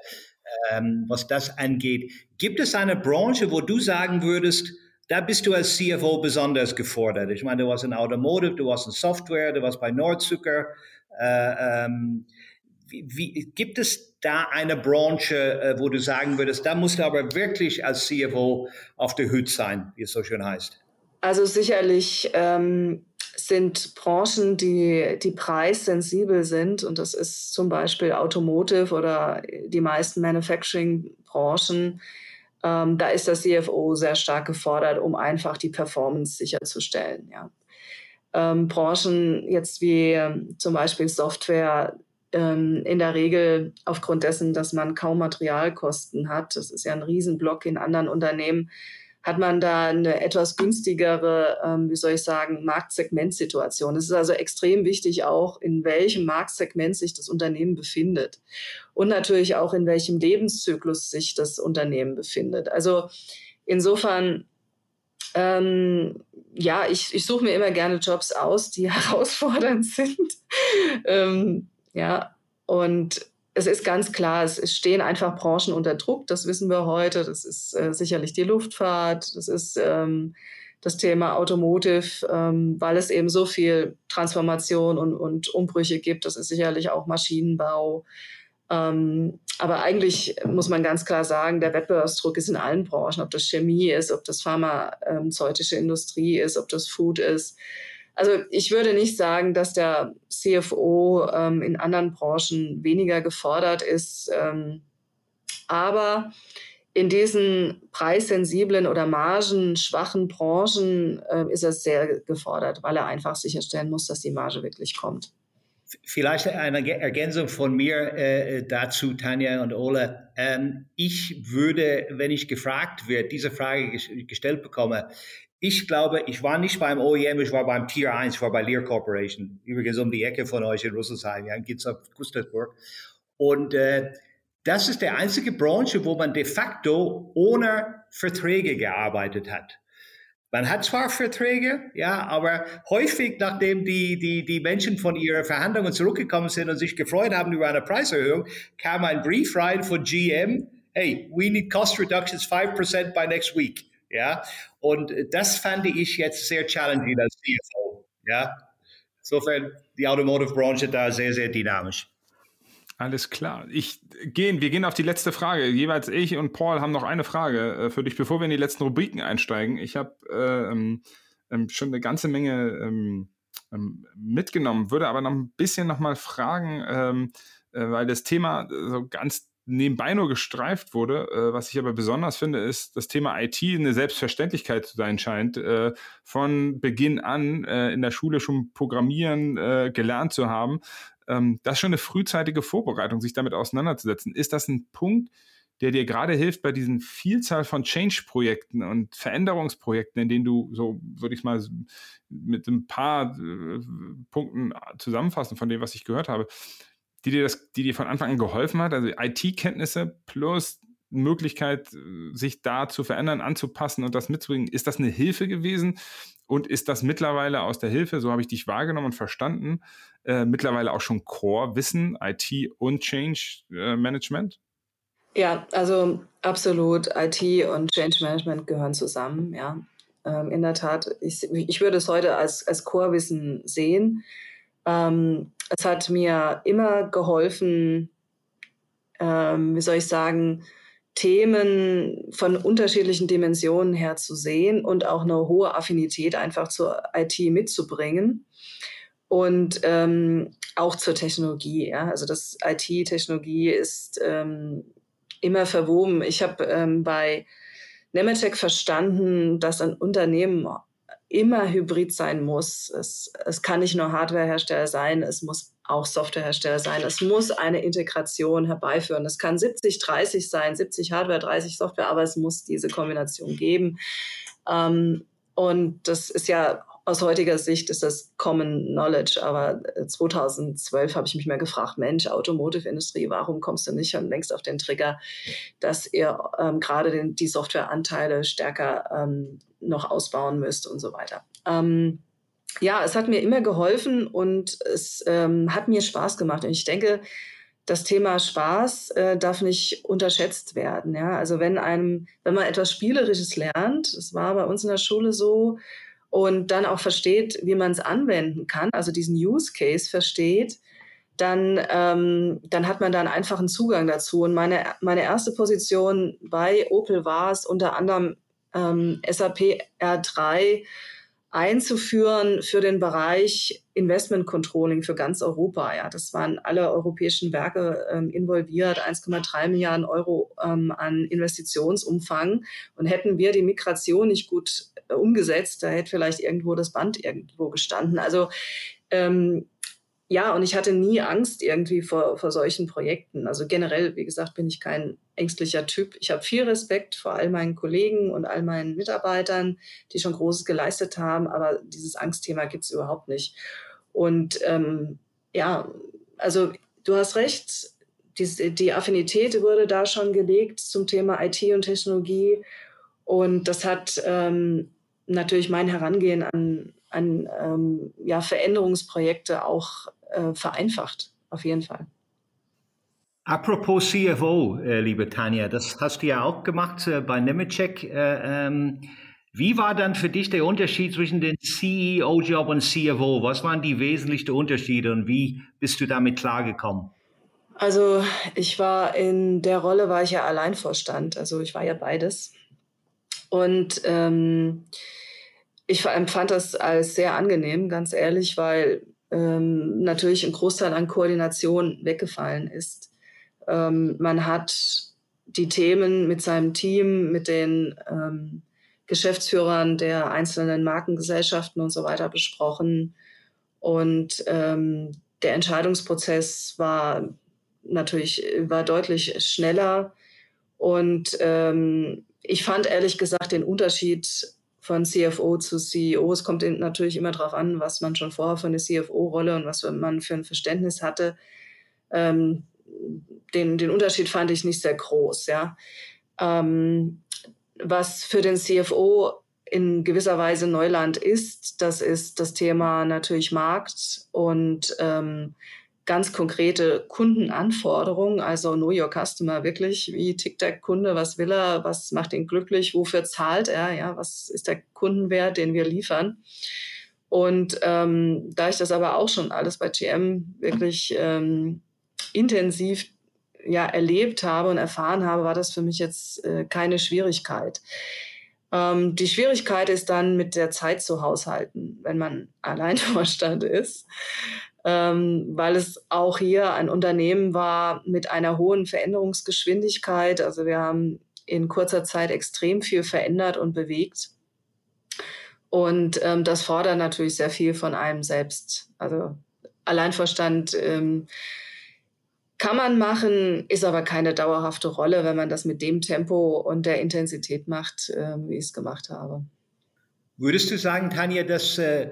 ähm, was das angeht. Gibt es eine Branche, wo du sagen würdest, da bist du als CFO besonders gefordert? Ich meine, du warst in Automotive, du warst in Software, du warst bei Nordzucker. Äh, ähm, wie, gibt es da eine Branche, äh, wo du sagen würdest, da musst du aber wirklich als CFO auf der Hut sein, wie es so schön heißt? Also sicherlich ähm, sind Branchen, die, die preissensibel sind, und das ist zum Beispiel Automotive oder die meisten Manufacturing-Branchen, ähm, da ist das CFO sehr stark gefordert, um einfach die Performance sicherzustellen. Ja. Ähm, Branchen jetzt wie ähm, zum Beispiel Software, in der Regel aufgrund dessen, dass man kaum Materialkosten hat, das ist ja ein Riesenblock in anderen Unternehmen, hat man da eine etwas günstigere, ähm, wie soll ich sagen, Marktsegmentsituation. Es ist also extrem wichtig auch, in welchem Marktsegment sich das Unternehmen befindet und natürlich auch in welchem Lebenszyklus sich das Unternehmen befindet. Also insofern, ähm, ja, ich, ich suche mir immer gerne Jobs aus, die herausfordernd sind. ähm, ja, und es ist ganz klar, es, stehen einfach Branchen unter Druck, das wissen wir heute. Das ist äh, sicherlich die Luftfahrt, das ist ähm, das Thema Automotive, ähm, weil es eben so viel Transformation und, und Umbrüche gibt. Das ist sicherlich auch Maschinenbau. Ähm, aber eigentlich muss man ganz klar sagen, der Wettbewerbsdruck ist in allen Branchen, ob das Chemie ist, ob das pharmazeutische Industrie ist, ob das Food ist. Also ich würde nicht sagen, dass der CFO ähm, in anderen Branchen weniger gefordert ist. Ähm, aber in diesen preissensiblen oder margenschwachen Branchen äh, ist er sehr gefordert, weil er einfach sicherstellen muss, dass die Marge wirklich kommt. Vielleicht eine Ergänzung von mir äh, dazu, Tanja und Ole. Ähm, ich würde, wenn ich gefragt wird, diese Frage gestellt bekomme, ich glaube, ich war nicht beim OEM, ich war beim Tier 1, ich war bei Lear Corporation, übrigens um die Ecke von euch in Rüsselsheim, ja, in Gustavsburg. Und äh, das ist der einzige Branche, wo man de facto ohne Verträge gearbeitet hat. Man hat zwar Verträge, ja, aber häufig, nachdem die, die, die Menschen von ihren Verhandlungen zurückgekommen sind und sich gefreut haben über eine Preiserhöhung, kam ein Brief rein von GM, hey, we need cost reductions 5% by next week. Ja, und das fand ich jetzt sehr challenging als CFO. Ja, insofern die Automotive-Branche da sehr, sehr dynamisch. Alles klar. Ich gehen, wir gehen auf die letzte Frage. Jeweils ich und Paul haben noch eine Frage äh, für dich, bevor wir in die letzten Rubriken einsteigen. Ich habe äh, ähm, ähm, schon eine ganze Menge ähm, ähm, mitgenommen, würde aber noch ein bisschen noch mal fragen, ähm, äh, weil das Thema so ganz nebenbei nur gestreift wurde. Äh, was ich aber besonders finde, ist, das Thema IT eine Selbstverständlichkeit zu sein scheint. Äh, von Beginn an äh, in der Schule schon Programmieren äh, gelernt zu haben. Ähm, das ist schon eine frühzeitige Vorbereitung, sich damit auseinanderzusetzen. Ist das ein Punkt, der dir gerade hilft bei diesen Vielzahl von Change-Projekten und Veränderungsprojekten, in denen du, so würde ich mal mit ein paar äh, Punkten zusammenfassen von dem, was ich gehört habe, die dir, das, die dir von Anfang an geholfen hat, also IT-Kenntnisse plus Möglichkeit, sich da zu verändern, anzupassen und das mitzubringen. Ist das eine Hilfe gewesen? Und ist das mittlerweile aus der Hilfe, so habe ich dich wahrgenommen und verstanden, äh, mittlerweile auch schon Core-Wissen, IT und Change äh? Ja, also absolut. IT und Change Management gehören zusammen, ja. Ähm, in der Tat, ich, ich würde es heute als, als Core-Wissen sehen. Ähm, es hat mir immer geholfen, ähm, wie soll ich sagen, Themen von unterschiedlichen Dimensionen her zu sehen und auch eine hohe Affinität einfach zur IT mitzubringen. Und ähm, auch zur Technologie. Ja? Also das IT-Technologie ist ähm, immer verwoben. Ich habe ähm, bei Nemetschek verstanden, dass ein Unternehmen immer hybrid sein muss. Es, es kann nicht nur Hardwarehersteller sein, es muss auch Softwarehersteller sein. Es muss eine Integration herbeiführen. Es kann 70, 30 sein, 70 Hardware, 30 Software, aber es muss diese Kombination geben. Ähm, und das ist ja aus heutiger Sicht ist das Common Knowledge, aber 2012 äh, habe ich mich mal gefragt, Mensch, Automotive-Industrie, warum kommst du nicht schon längst auf den Trigger, dass ihr ähm, gerade die Softwareanteile stärker ähm, noch ausbauen müsst und so weiter. Ähm, ja, es hat mir immer geholfen und es ähm, hat mir Spaß gemacht. Und ich denke, das Thema Spaß äh, darf nicht unterschätzt werden. Ja? Also wenn einem, wenn man etwas Spielerisches lernt, das war bei uns in der Schule so, und dann auch versteht, wie man es anwenden kann, also diesen Use Case versteht, dann, ähm, dann hat man da einen einfachen Zugang dazu. Und meine, meine erste Position bei Opel war es unter anderem ähm, SAP R3 einzuführen für den Bereich Investment Controlling für ganz Europa. Ja, das waren alle europäischen Werke ähm, involviert, 1,3 Milliarden Euro ähm, an Investitionsumfang. Und hätten wir die Migration nicht gut äh, umgesetzt, da hätte vielleicht irgendwo das Band irgendwo gestanden. Also ähm, ja, und ich hatte nie Angst irgendwie vor, vor solchen Projekten. Also generell, wie gesagt, bin ich kein ängstlicher Typ. Ich habe viel Respekt vor all meinen Kollegen und all meinen Mitarbeitern, die schon Großes geleistet haben, aber dieses Angstthema gibt es überhaupt nicht. Und ähm, ja, also du hast recht, die, die Affinität wurde da schon gelegt zum Thema IT und Technologie. Und das hat ähm, natürlich mein Herangehen an, an ähm, ja, Veränderungsprojekte auch äh, vereinfacht, auf jeden Fall. Apropos CFO, äh, liebe Tanja, das hast du ja auch gemacht äh, bei Nemetschek. Äh, ähm, wie war dann für dich der Unterschied zwischen dem CEO-Job und CFO? Was waren die wesentlichen Unterschiede und wie bist du damit klargekommen? Also ich war in der Rolle, war ich ja Alleinvorstand, also ich war ja beides. Und ähm, ich empfand das als sehr angenehm, ganz ehrlich, weil ähm, natürlich ein Großteil an Koordination weggefallen ist. Ähm, man hat die Themen mit seinem Team, mit den ähm, Geschäftsführern der einzelnen Markengesellschaften und so weiter besprochen. Und ähm, der Entscheidungsprozess war natürlich war deutlich schneller. Und ähm, ich fand ehrlich gesagt den Unterschied von CFO zu CEO. Es kommt natürlich immer darauf an, was man schon vorher von der CFO-Rolle und was man für ein Verständnis hatte. Ähm, den, den Unterschied fand ich nicht sehr groß. Ja. Ähm, was für den CFO in gewisser Weise Neuland ist, das ist das Thema natürlich Markt und ähm, ganz konkrete Kundenanforderungen, also Know Your Customer, wirklich, wie tickt der Kunde, was will er, was macht ihn glücklich, wofür zahlt er, ja, was ist der Kundenwert, den wir liefern. Und ähm, da ich das aber auch schon alles bei GM wirklich ähm, intensiv ja, erlebt habe und erfahren habe, war das für mich jetzt äh, keine Schwierigkeit. Ähm, die Schwierigkeit ist dann mit der Zeit zu haushalten, wenn man Alleinvorstand ist ähm, weil es auch hier ein Unternehmen war mit einer hohen Veränderungsgeschwindigkeit. Also wir haben in kurzer Zeit extrem viel verändert und bewegt. Und ähm, das fordert natürlich sehr viel von einem selbst. Also Alleinverstand ähm, kann man machen, ist aber keine dauerhafte Rolle, wenn man das mit dem Tempo und der Intensität macht, äh, wie ich es gemacht habe. Würdest du sagen, Tanja, dass äh,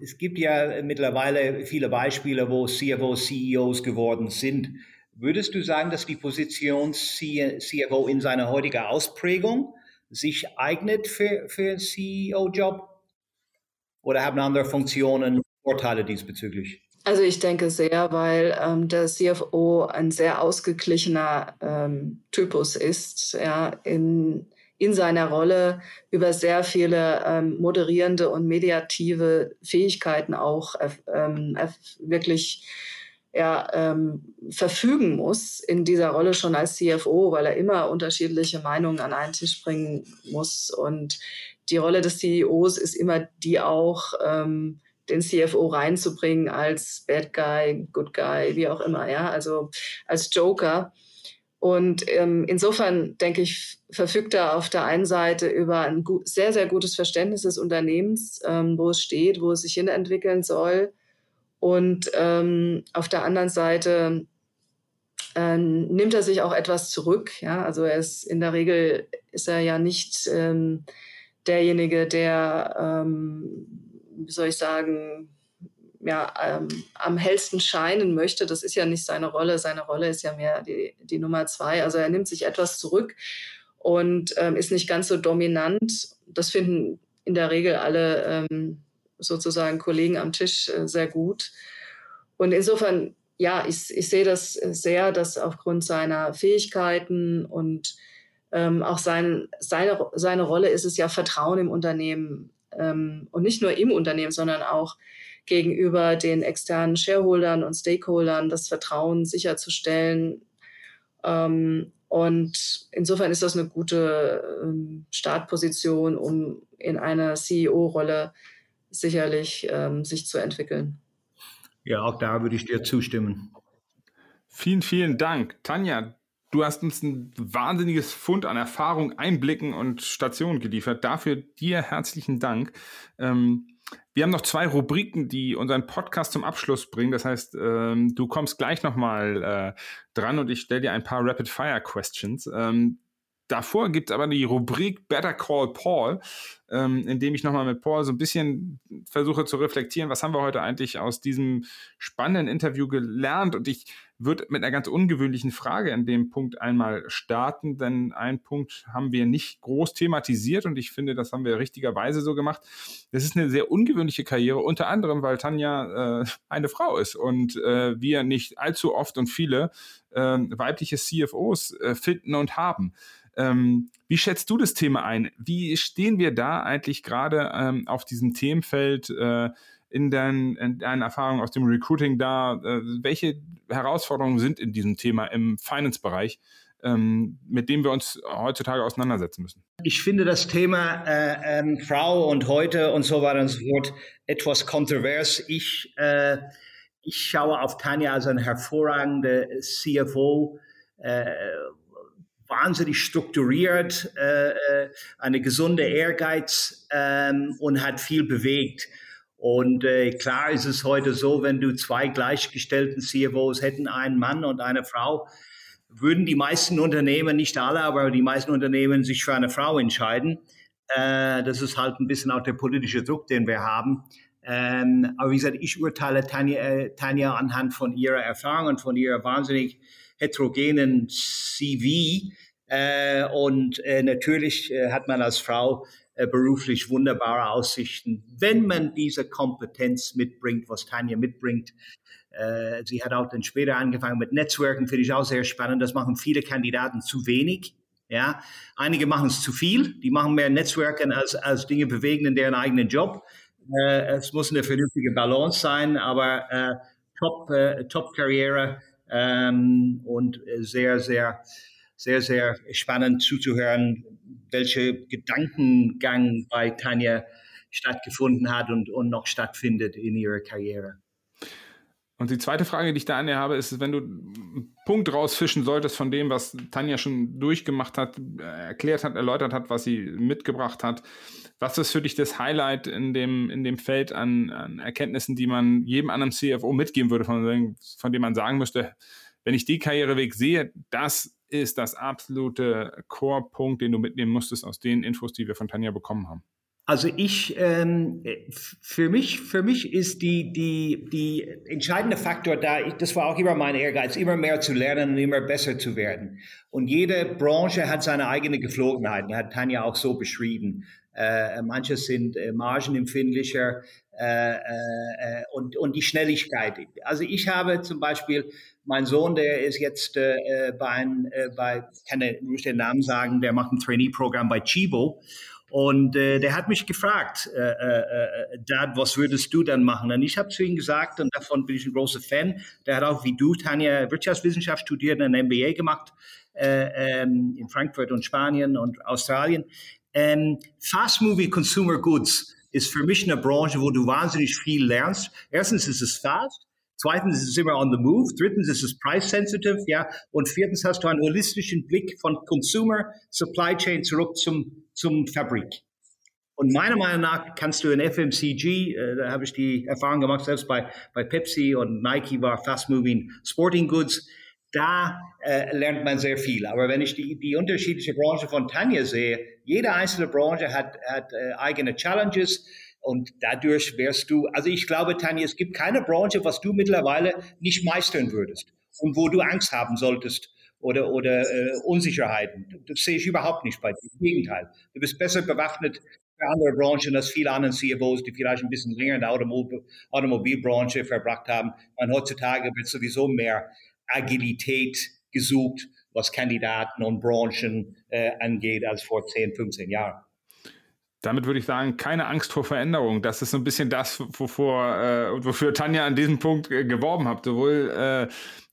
es gibt ja mittlerweile viele Beispiele, wo CFOs CEOs geworden sind. Würdest du sagen, dass die Position CFO in seiner heutigen Ausprägung sich eignet für, für einen CEO-Job? Oder haben andere Funktionen Vorteile diesbezüglich? Also ich denke sehr, weil ähm, der CFO ein sehr ausgeglichener ähm, Typus ist, ja, in in seiner Rolle über sehr viele ähm, moderierende und mediative Fähigkeiten auch ähm, wirklich ja, ähm, verfügen muss in dieser Rolle schon als CFO, weil er immer unterschiedliche Meinungen an einen Tisch bringen muss. Und die Rolle des CEOs ist immer die auch, ähm, den CFO reinzubringen als Bad Guy, Good Guy, wie auch immer, ja, also als Joker. Und ähm, insofern denke ich, verfügt er auf der einen Seite über ein sehr, sehr gutes Verständnis des Unternehmens, ähm, wo es steht, wo es sich hinentwickeln soll. Und ähm, auf der anderen Seite ähm, nimmt er sich auch etwas zurück. Ja? Also er ist in der Regel ist er ja nicht ähm, derjenige, der, ähm, wie soll ich sagen, ja, ähm, am hellsten scheinen möchte. Das ist ja nicht seine Rolle. Seine Rolle ist ja mehr die, die Nummer zwei. Also er nimmt sich etwas zurück und ähm, ist nicht ganz so dominant. Das finden in der Regel alle ähm, sozusagen Kollegen am Tisch äh, sehr gut. Und insofern, ja, ich, ich sehe das sehr, dass aufgrund seiner Fähigkeiten und ähm, auch sein, seine, seine Rolle ist es ja Vertrauen im Unternehmen ähm, und nicht nur im Unternehmen, sondern auch gegenüber den externen Shareholdern und Stakeholdern das Vertrauen sicherzustellen. Ähm, und insofern ist das eine gute ähm, Startposition, um in einer CEO-Rolle sicherlich ähm, sich zu entwickeln. Ja, auch da würde ich dir zustimmen. Vielen, vielen Dank. Tanja, du hast uns ein wahnsinniges Fund an Erfahrung, Einblicken und Stationen geliefert. Dafür dir herzlichen Dank. Ähm, wir haben noch zwei Rubriken, die unseren Podcast zum Abschluss bringen. Das heißt, ähm, du kommst gleich nochmal äh, dran und ich stelle dir ein paar Rapid-Fire-Questions. Ähm, davor gibt es aber die Rubrik Better Call Paul, ähm, in dem ich nochmal mit Paul so ein bisschen versuche zu reflektieren, was haben wir heute eigentlich aus diesem spannenden Interview gelernt. Und ich würde mit einer ganz ungewöhnlichen Frage in dem Punkt einmal starten, denn einen Punkt haben wir nicht groß thematisiert und ich finde, das haben wir richtigerweise so gemacht. Das ist eine sehr ungewöhnliche Karriere, unter anderem, weil Tanja äh, eine Frau ist und äh, wir nicht allzu oft und viele äh, weibliche CFOs äh, finden und haben. Ähm, wie schätzt du das Thema ein? Wie stehen wir da eigentlich gerade ähm, auf diesem Themenfeld? In deinen, in deinen Erfahrungen aus dem Recruiting da? Äh, welche Herausforderungen sind in diesem Thema im Finance-Bereich, ähm, mit dem wir uns heutzutage auseinandersetzen müssen? Ich finde das Thema äh, ähm, Frau und heute und so weiter und so fort etwas kontrovers. Ich, äh, ich schaue auf Tanja als eine hervorragende CFO. Äh, wahnsinnig strukturiert, äh, äh, eine gesunde Ehrgeiz ähm, und hat viel bewegt. Und äh, klar ist es heute so, wenn du zwei gleichgestellten CFOs hätten, einen Mann und eine Frau, würden die meisten Unternehmen, nicht alle, aber die meisten Unternehmen sich für eine Frau entscheiden. Äh, das ist halt ein bisschen auch der politische Druck, den wir haben. Ähm, aber wie gesagt, ich urteile Tanja, äh, Tanja anhand von ihrer Erfahrung und von ihrer wahnsinnig heterogenen CV. Äh, und äh, natürlich äh, hat man als Frau beruflich wunderbare Aussichten, wenn man diese Kompetenz mitbringt, was Tanja mitbringt. Äh, sie hat auch dann später angefangen mit Netzwerken, finde ich auch sehr spannend. Das machen viele Kandidaten zu wenig. Ja, einige machen es zu viel. Die machen mehr Netzwerken als, als Dinge bewegen in deren eigenen Job. Äh, es muss eine vernünftige Balance sein, aber äh, Top, äh, Top Karriere ähm, und sehr, sehr, sehr, sehr spannend zuzuhören, welcher Gedankengang bei Tanja stattgefunden hat und, und noch stattfindet in ihrer Karriere. Und die zweite Frage, die ich da an dir habe, ist, wenn du einen Punkt rausfischen solltest von dem, was Tanja schon durchgemacht hat, äh, erklärt hat, erläutert hat, was sie mitgebracht hat, was ist für dich das Highlight in dem, in dem Feld an, an Erkenntnissen, die man jedem anderen CFO mitgeben würde, von, von dem man sagen müsste, wenn ich die Karriereweg sehe, das ist das absolute Core-Punkt, den du mitnehmen musstest aus den Infos, die wir von Tanja bekommen haben? Also ich, ähm, für mich, für mich ist die, die, die entscheidende Faktor da, ich, das war auch immer mein Ehrgeiz, immer mehr zu lernen und immer besser zu werden. Und jede Branche hat seine eigene Geflogenheiten, hat Tanja auch so beschrieben. Äh, manche sind äh, margenempfindlicher äh, äh, und, und die Schnelligkeit. Also ich habe zum Beispiel mein Sohn, der ist jetzt äh, äh, bei, ein, äh, bei, ich kann den Namen sagen, der macht ein Trainee-Programm bei Chibo. Und äh, der hat mich gefragt, äh, äh, äh, Dad, was würdest du dann machen? Und ich habe zu ihm gesagt, und davon bin ich ein großer Fan, der hat auch wie du, Tanja, Wirtschaftswissenschaft studiert und ein MBA gemacht äh, ähm, in Frankfurt und Spanien und Australien. Ähm, Fast Movie Consumer Goods ist für mich eine Branche, wo du wahnsinnig viel lernst. Erstens ist es fast. Zweitens ist es immer on the move. Drittens ist es price sensitive, ja. Und viertens hast du einen holistischen Blick von Consumer, Supply Chain zurück zum, zum Fabrik. Und meiner Meinung nach kannst du in FMCG, äh, da habe ich die Erfahrung gemacht, selbst bei, bei Pepsi und Nike war Fast Moving Sporting Goods, da äh, lernt man sehr viel. Aber wenn ich die, die unterschiedliche Branche von Tanja sehe, jede einzelne Branche hat, hat äh, eigene Challenges und dadurch wärst du, also ich glaube, Tanja, es gibt keine Branche, was du mittlerweile nicht meistern würdest und wo du Angst haben solltest oder, oder äh, Unsicherheiten. Das sehe ich überhaupt nicht bei dir. Im Gegenteil. Du bist besser bewaffnet für andere Branchen als viele andere CFOs, die vielleicht ein bisschen länger in der Automobil Automobilbranche verbracht haben. Und heutzutage wird sowieso mehr Agilität gesucht, was Kandidaten und Branchen äh, angeht, als vor 10, 15 Jahren. Damit würde ich sagen, keine Angst vor Veränderung. Das ist so ein bisschen das, wovor, äh, wofür Tanja an diesem Punkt äh, geworben hat. Sowohl äh,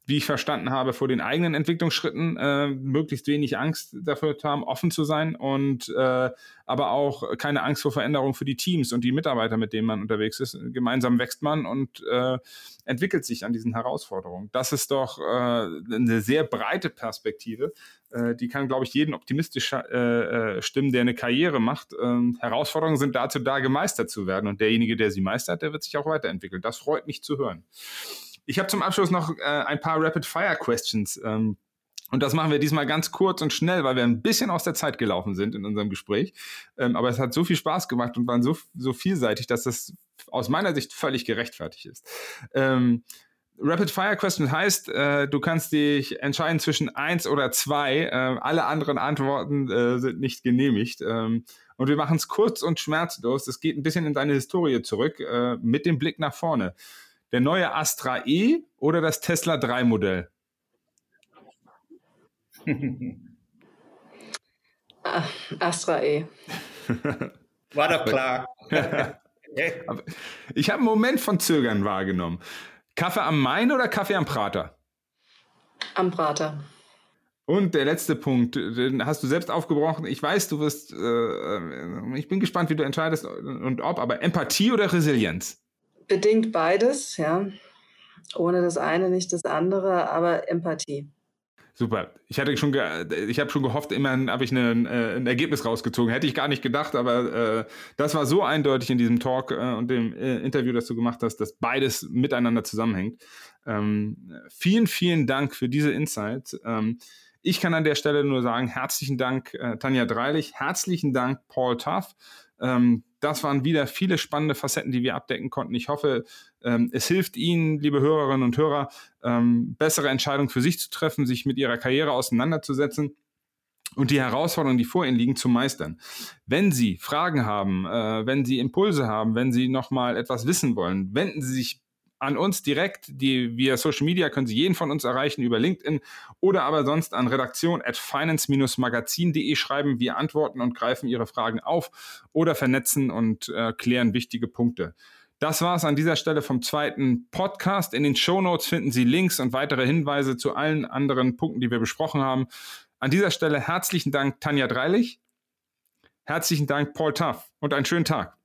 wie ich verstanden habe, vor den eigenen Entwicklungsschritten äh, möglichst wenig Angst dafür haben, offen zu sein und äh, aber auch keine Angst vor Veränderung für die Teams und die Mitarbeiter, mit denen man unterwegs ist. Gemeinsam wächst man und äh, entwickelt sich an diesen Herausforderungen. Das ist doch äh, eine sehr breite Perspektive. Äh, die kann, glaube ich, jeden optimistisch äh, äh, stimmen, der eine Karriere macht. Ähm, Herausforderungen sind dazu da, gemeistert zu werden. Und derjenige, der sie meistert, der wird sich auch weiterentwickeln. Das freut mich zu hören. Ich habe zum Abschluss noch äh, ein paar Rapid-Fire-Questions. Ähm, und das machen wir diesmal ganz kurz und schnell, weil wir ein bisschen aus der Zeit gelaufen sind in unserem Gespräch. Ähm, aber es hat so viel Spaß gemacht und waren so, so vielseitig, dass das aus meiner Sicht völlig gerechtfertigt ist. Ähm, Rapid Fire Question heißt, äh, du kannst dich entscheiden zwischen eins oder zwei. Äh, alle anderen Antworten äh, sind nicht genehmigt. Ähm, und wir machen es kurz und schmerzlos. Es geht ein bisschen in deine Historie zurück, äh, mit dem Blick nach vorne der neue Astra E oder das Tesla 3 Modell? Astra E. War doch klar. ich habe einen Moment von Zögern wahrgenommen. Kaffee am Main oder Kaffee am Prater? Am Prater. Und der letzte Punkt, den hast du selbst aufgebrochen. Ich weiß, du wirst, äh, ich bin gespannt, wie du entscheidest und ob, aber Empathie oder Resilienz? Bedingt beides, ja. Ohne das eine nicht das andere, aber Empathie. Super. Ich hatte schon, ich habe schon gehofft, immerhin habe ich eine, äh, ein Ergebnis rausgezogen. Hätte ich gar nicht gedacht, aber äh, das war so eindeutig in diesem Talk äh, und dem äh, Interview, das du gemacht hast, dass beides miteinander zusammenhängt. Ähm, vielen, vielen Dank für diese Insights. Ähm, ich kann an der Stelle nur sagen, herzlichen Dank, äh, Tanja Dreilich, herzlichen Dank, Paul Tuff. Ähm, das waren wieder viele spannende Facetten, die wir abdecken konnten. Ich hoffe, ähm, es hilft Ihnen, liebe Hörerinnen und Hörer, ähm, bessere Entscheidungen für sich zu treffen, sich mit Ihrer Karriere auseinanderzusetzen und die Herausforderungen, die vor Ihnen liegen, zu meistern. Wenn Sie Fragen haben, äh, wenn Sie Impulse haben, wenn Sie nochmal etwas wissen wollen, wenden Sie sich an uns direkt. Die, via Social Media können Sie jeden von uns erreichen über LinkedIn oder aber sonst an redaktion at finance-magazin.de schreiben. Wir antworten und greifen Ihre Fragen auf oder vernetzen und äh, klären wichtige Punkte. Das war es an dieser Stelle vom zweiten Podcast. In den Show Notes finden Sie Links und weitere Hinweise zu allen anderen Punkten, die wir besprochen haben. An dieser Stelle herzlichen Dank, Tanja Dreilich. Herzlichen Dank, Paul Tuff und einen schönen Tag.